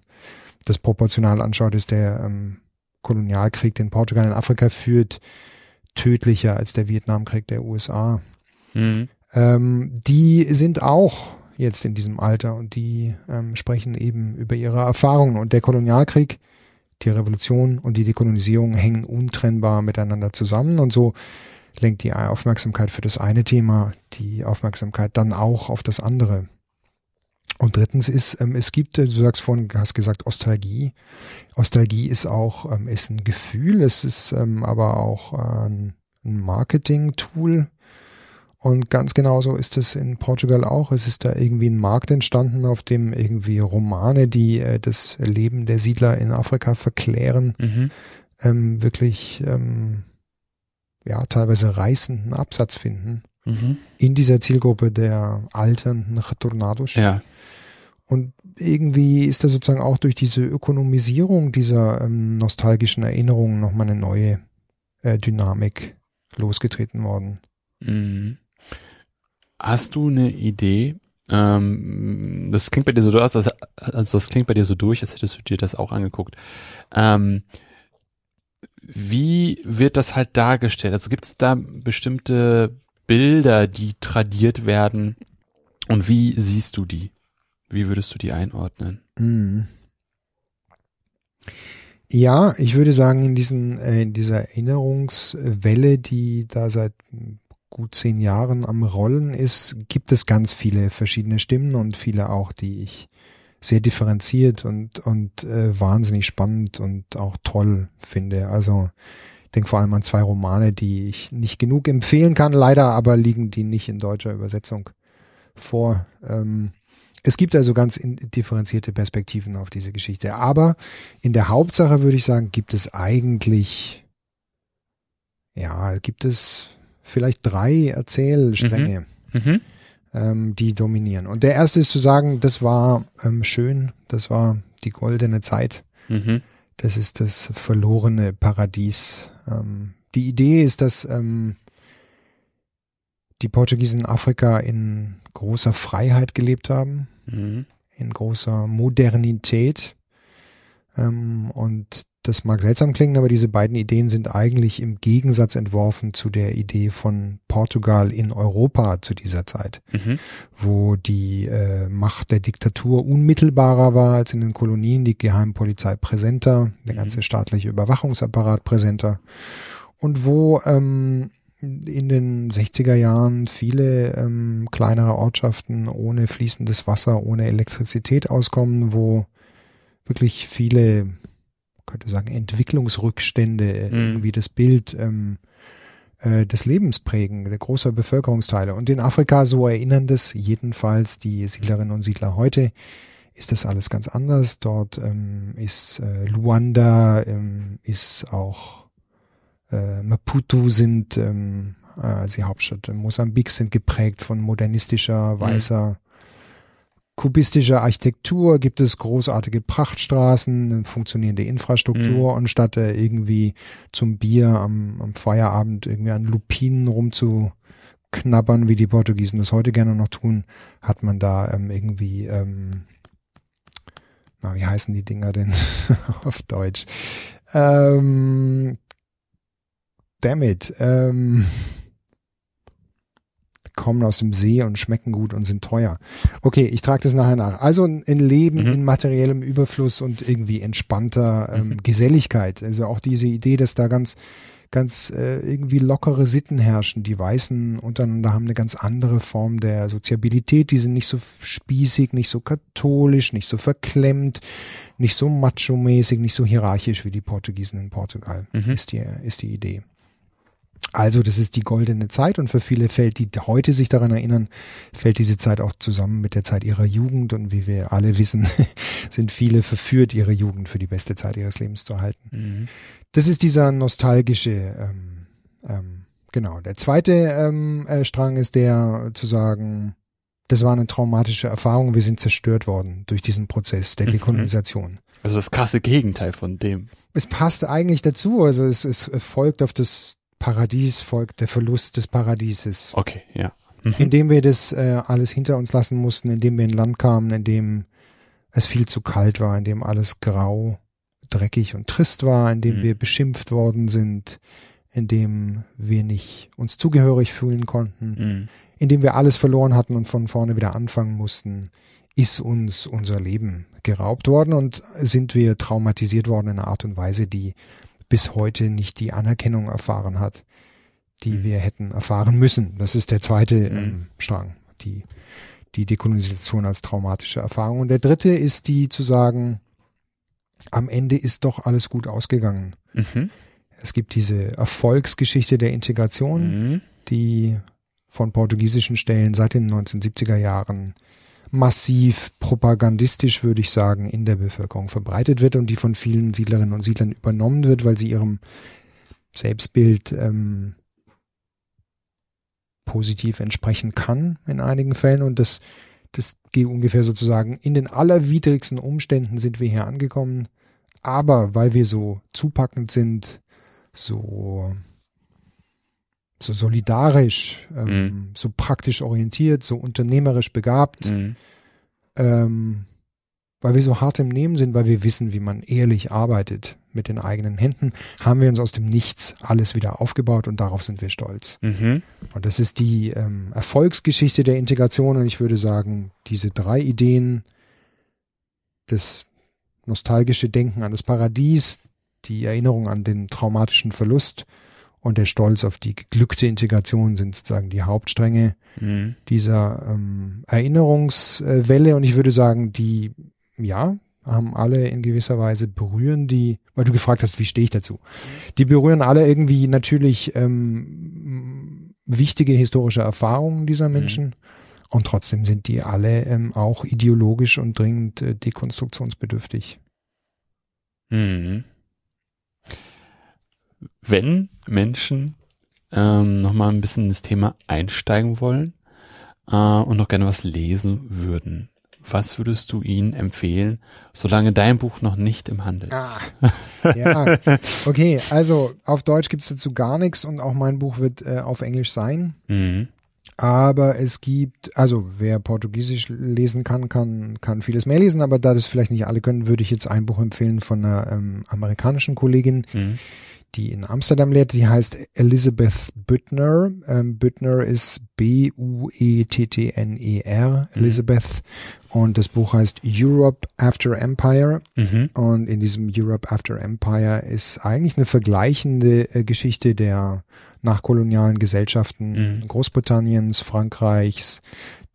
Das proportional anschaut, ist der ähm, Kolonialkrieg, den Portugal in Afrika führt, tödlicher als der Vietnamkrieg der USA Mhm. ähm, die sind auch jetzt in diesem Alter und die ähm, sprechen eben über ihre Erfahrungen. Und der Kolonialkrieg, die Revolution und die Dekolonisierung hängen untrennbar miteinander zusammen. Und so lenkt die Aufmerksamkeit für das eine Thema die Aufmerksamkeit dann auch auf das andere. Und drittens ist, ähm, es gibt, äh, du sagst vorhin, hast gesagt, Ostalgie. Ostalgie ist auch, ähm, ist ein Gefühl, es ist ähm, aber auch äh, ein ein Marketing-Tool. Und ganz genauso ist es in Portugal auch. Es ist da irgendwie ein Markt entstanden, auf dem irgendwie Romane, die äh, das Leben der Siedler in Afrika verklären, Mhm. ähm, wirklich ähm, ja teilweise reißenden Absatz finden Mhm. in dieser Zielgruppe der alternden Retornados. Ja. Und irgendwie ist da sozusagen auch durch diese Ökonomisierung dieser ähm, nostalgischen Erinnerungen nochmal eine neue äh, Dynamik losgetreten worden. Mhm. Hast du eine Idee? Ähm, das klingt bei dir so durch, als, also das klingt bei dir so durch, als hättest du dir das auch angeguckt. Ähm, wie wird das halt dargestellt? Also gibt es da bestimmte Bilder, die tradiert werden? Und wie siehst du die? Wie würdest du die einordnen? Mhm. Ja, ich würde sagen, in diesen, äh, in dieser Erinnerungswelle, die da seit gut zehn Jahren am Rollen ist, gibt es ganz viele verschiedene Stimmen und viele auch, die ich sehr differenziert und, und äh, wahnsinnig spannend und auch toll finde. Also ich denke vor allem an zwei Romane, die ich nicht genug empfehlen kann, leider aber liegen die nicht in deutscher Übersetzung vor. Ähm, es gibt also ganz differenzierte Perspektiven auf diese Geschichte. Aber in der Hauptsache würde ich sagen, gibt es eigentlich, ja, gibt es vielleicht drei Erzählstränge. Mhm. Mhm ähm, die dominieren. Und der erste ist zu sagen, das war ähm, schön, das war die goldene Zeit. Mhm. Das ist das verlorene Paradies. Ähm, die Idee ist, dass ähm, die Portugiesen in Afrika in großer Freiheit gelebt haben, mhm. in großer Modernität. Ähm, und das mag seltsam klingen, aber diese beiden Ideen sind eigentlich im Gegensatz entworfen zu der Idee von Portugal in Europa zu dieser Zeit, mhm. wo die äh, Macht der Diktatur unmittelbarer war als in den Kolonien, die Geheimpolizei präsenter, der mhm. ganze staatliche Überwachungsapparat präsenter und wo ähm, in den 60er Jahren viele ähm, kleinere Ortschaften ohne fließendes Wasser, ohne Elektrizität auskommen, wo wirklich viele könnte sagen, Entwicklungsrückstände, äh, mhm. irgendwie das Bild ähm, äh, des Lebens prägen, der großer Bevölkerungsteile. Und in Afrika, so erinnern das jedenfalls die Siedlerinnen und Siedler heute, ist das alles ganz anders. Dort ähm, ist äh, Luanda, ähm, ist auch äh, Maputo sind ähm, äh, als die Hauptstadt Mosambik sind geprägt von modernistischer, mhm. weißer kubistischer Architektur, gibt es großartige Prachtstraßen, funktionierende Infrastruktur mhm. und statt äh, irgendwie zum Bier am, am Feierabend irgendwie an Lupinen rumzuknabbern, wie die Portugiesen das heute gerne noch tun, hat man da ähm, irgendwie, ähm, na, wie heißen die Dinger denn auf Deutsch? Ähm, damn it, ähm, kommen aus dem See und schmecken gut und sind teuer. Okay, ich trage das nachher nach. Also ein Leben mhm. in materiellem Überfluss und irgendwie entspannter ähm, mhm. Geselligkeit. Also auch diese Idee, dass da ganz ganz äh, irgendwie lockere Sitten herrschen. Die Weißen untereinander haben eine ganz andere Form der Soziabilität. Die sind nicht so spießig, nicht so katholisch, nicht so verklemmt, nicht so macho-mäßig, nicht so hierarchisch wie die Portugiesen in Portugal. Mhm. Ist die ist die Idee. Also das ist die goldene Zeit und für viele fällt, die heute sich daran erinnern, fällt diese Zeit auch zusammen mit der Zeit ihrer Jugend und wie wir alle wissen, sind viele verführt, ihre Jugend für die beste Zeit ihres Lebens zu halten. Mhm. Das ist dieser nostalgische, ähm, ähm, genau. Der zweite ähm, äh, Strang ist der zu sagen, das war eine traumatische Erfahrung, wir sind zerstört worden durch diesen Prozess der mhm. Dekolonisation. Also das krasse Gegenteil von dem. Es passt eigentlich dazu, also es, es folgt auf das Paradies folgt der Verlust des Paradieses. Okay, ja. Mhm. Indem wir das äh, alles hinter uns lassen mussten, indem wir in Land kamen, in dem es viel zu kalt war, in dem alles grau, dreckig und trist war, in dem mhm. wir beschimpft worden sind, in dem wir nicht uns zugehörig fühlen konnten, mhm. in dem wir alles verloren hatten und von vorne wieder anfangen mussten, ist uns unser Leben geraubt worden und sind wir traumatisiert worden in einer Art und Weise, die bis heute nicht die Anerkennung erfahren hat, die mhm. wir hätten erfahren müssen. Das ist der zweite mhm. ähm, Strang, die, die Dekolonisation als traumatische Erfahrung. Und der dritte ist die zu sagen, am Ende ist doch alles gut ausgegangen. Mhm. Es gibt diese Erfolgsgeschichte der Integration, mhm. die von portugiesischen Stellen seit den 1970er Jahren massiv propagandistisch, würde ich sagen, in der Bevölkerung verbreitet wird und die von vielen Siedlerinnen und Siedlern übernommen wird, weil sie ihrem Selbstbild ähm, positiv entsprechen kann in einigen Fällen und das das geht ungefähr sozusagen in den allerwidrigsten Umständen sind wir hier angekommen, aber weil wir so zupackend sind, so so solidarisch, ähm, mhm. so praktisch orientiert, so unternehmerisch begabt, mhm. ähm, weil wir so hart im Nehmen sind, weil wir wissen, wie man ehrlich arbeitet mit den eigenen Händen, haben wir uns aus dem Nichts alles wieder aufgebaut und darauf sind wir stolz. Mhm. Und das ist die ähm, Erfolgsgeschichte der Integration und ich würde sagen, diese drei Ideen, das nostalgische Denken an das Paradies, die Erinnerung an den traumatischen Verlust und der Stolz auf die geglückte Integration sind sozusagen die Hauptstränge mhm. dieser ähm, Erinnerungswelle und ich würde sagen, die ja, haben alle in gewisser Weise berühren die, weil du gefragt hast, wie stehe ich dazu? Die berühren alle irgendwie natürlich ähm, wichtige historische Erfahrungen dieser Menschen. Mhm. Und trotzdem sind die alle ähm, auch ideologisch und dringend äh, dekonstruktionsbedürftig. Mhm. Wenn Menschen ähm, nochmal ein bisschen ins Thema einsteigen wollen äh, und noch gerne was lesen würden, was würdest du ihnen empfehlen, solange dein Buch noch nicht im Handel ist? Ah, ja, okay, also auf Deutsch gibt's dazu gar nichts und auch mein Buch wird äh, auf Englisch sein. Mhm. Aber es gibt, also wer Portugiesisch lesen kann, kann, kann vieles mehr lesen, aber da das vielleicht nicht alle können, würde ich jetzt ein Buch empfehlen von einer ähm, amerikanischen Kollegin, mhm die in Amsterdam lehrt, die heißt Elizabeth Büttner. Ähm, Büttner ist B-U-E-T-T-N-E-R, mhm. Elizabeth. Und das Buch heißt Europe After Empire. Mhm. Und in diesem Europe After Empire ist eigentlich eine vergleichende äh, Geschichte der nachkolonialen Gesellschaften mhm. Großbritanniens, Frankreichs,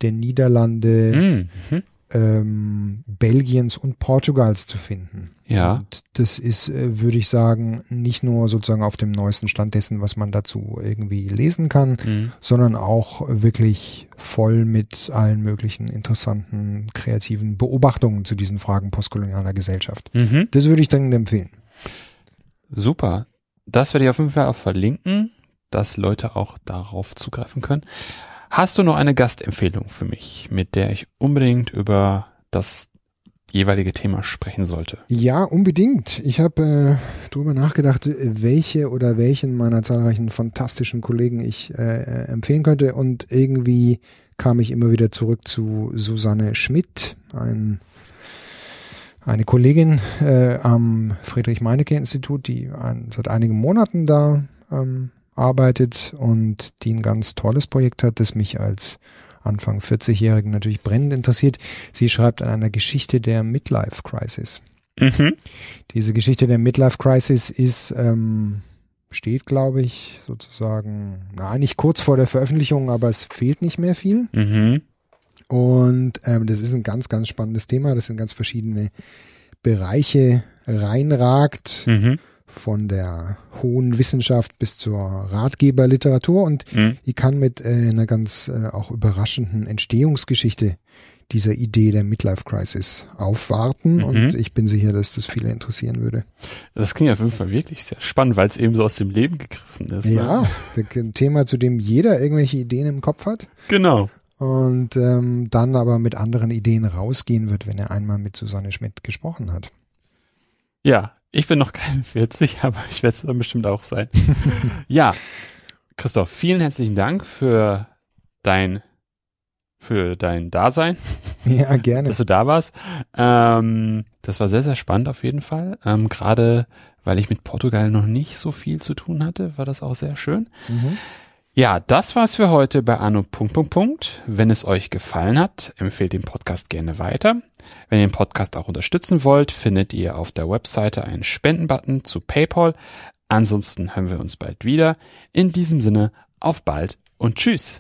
der Niederlande, mhm ähm, Belgiens und Portugals zu finden. Ja. Und das ist, äh, würde ich sagen, nicht nur sozusagen auf dem neuesten Stand dessen, was man dazu irgendwie lesen kann, mhm. sondern auch wirklich voll mit allen möglichen interessanten, kreativen Beobachtungen zu diesen Fragen postkolonialer Gesellschaft. Mhm. Das würde ich dringend empfehlen. Super. Das werde ich auf jeden Fall auch verlinken, dass Leute auch darauf zugreifen können. Hast du noch eine Gastempfehlung für mich, mit der ich unbedingt über das jeweilige Thema sprechen sollte? Ja, unbedingt. Ich habe äh, darüber nachgedacht, welche oder welchen meiner zahlreichen fantastischen Kollegen ich äh, empfehlen könnte und irgendwie kam ich immer wieder zurück zu Susanne Schmidt, ein eine Kollegin äh, am Friedrich-Meinecke-Institut, die ein, seit einigen Monaten da ähm, arbeitet und die ein ganz tolles Projekt hat, das mich als Anfang 40-Jährigen natürlich brennend interessiert. Sie schreibt an einer Geschichte der Midlife Crisis. Mhm. Diese Geschichte der Midlife Crisis ist, ähm, steht, glaube ich, sozusagen, na, nicht kurz vor der Veröffentlichung, aber es fehlt nicht mehr viel. Mhm. Und ähm, das ist ein ganz, ganz spannendes Thema, das in ganz verschiedene Bereiche reinragt. Mhm von der hohen Wissenschaft bis zur Ratgeberliteratur und mhm. die kann mit äh, einer ganz äh, auch überraschenden Entstehungsgeschichte dieser Idee der Midlife Crisis aufwarten mhm. und ich bin sicher, dass das viele interessieren würde. Das klingt auf jeden Fall wirklich sehr spannend, weil es eben so aus dem Leben gegriffen ist. Ne? Ja, ne? ein Thema, zu dem jeder irgendwelche Ideen im Kopf hat. Genau. Und ähm, dann aber mit anderen Ideen rausgehen wird, wenn er einmal mit Susanne Schmidt gesprochen hat. Ja, ich bin noch keine 40, aber ich werde es dann bestimmt auch sein. ja, Christoph, vielen herzlichen Dank für dein für dein Dasein. Ja, gerne. Dass du da warst. Ähm, das war sehr, sehr spannend auf jeden Fall. Ähm, Gerade weil ich mit Portugal noch nicht so viel zu tun hatte, war das auch sehr schön. Mhm. Ja, das war's für heute bei Anno. Wenn es euch gefallen hat, empfehlt den Podcast gerne weiter. Wenn ihr den Podcast auch unterstützen wollt, findet ihr auf der Webseite einen Spendenbutton zu PayPal. Ansonsten hören wir uns bald wieder. In diesem Sinne, auf bald und tschüss.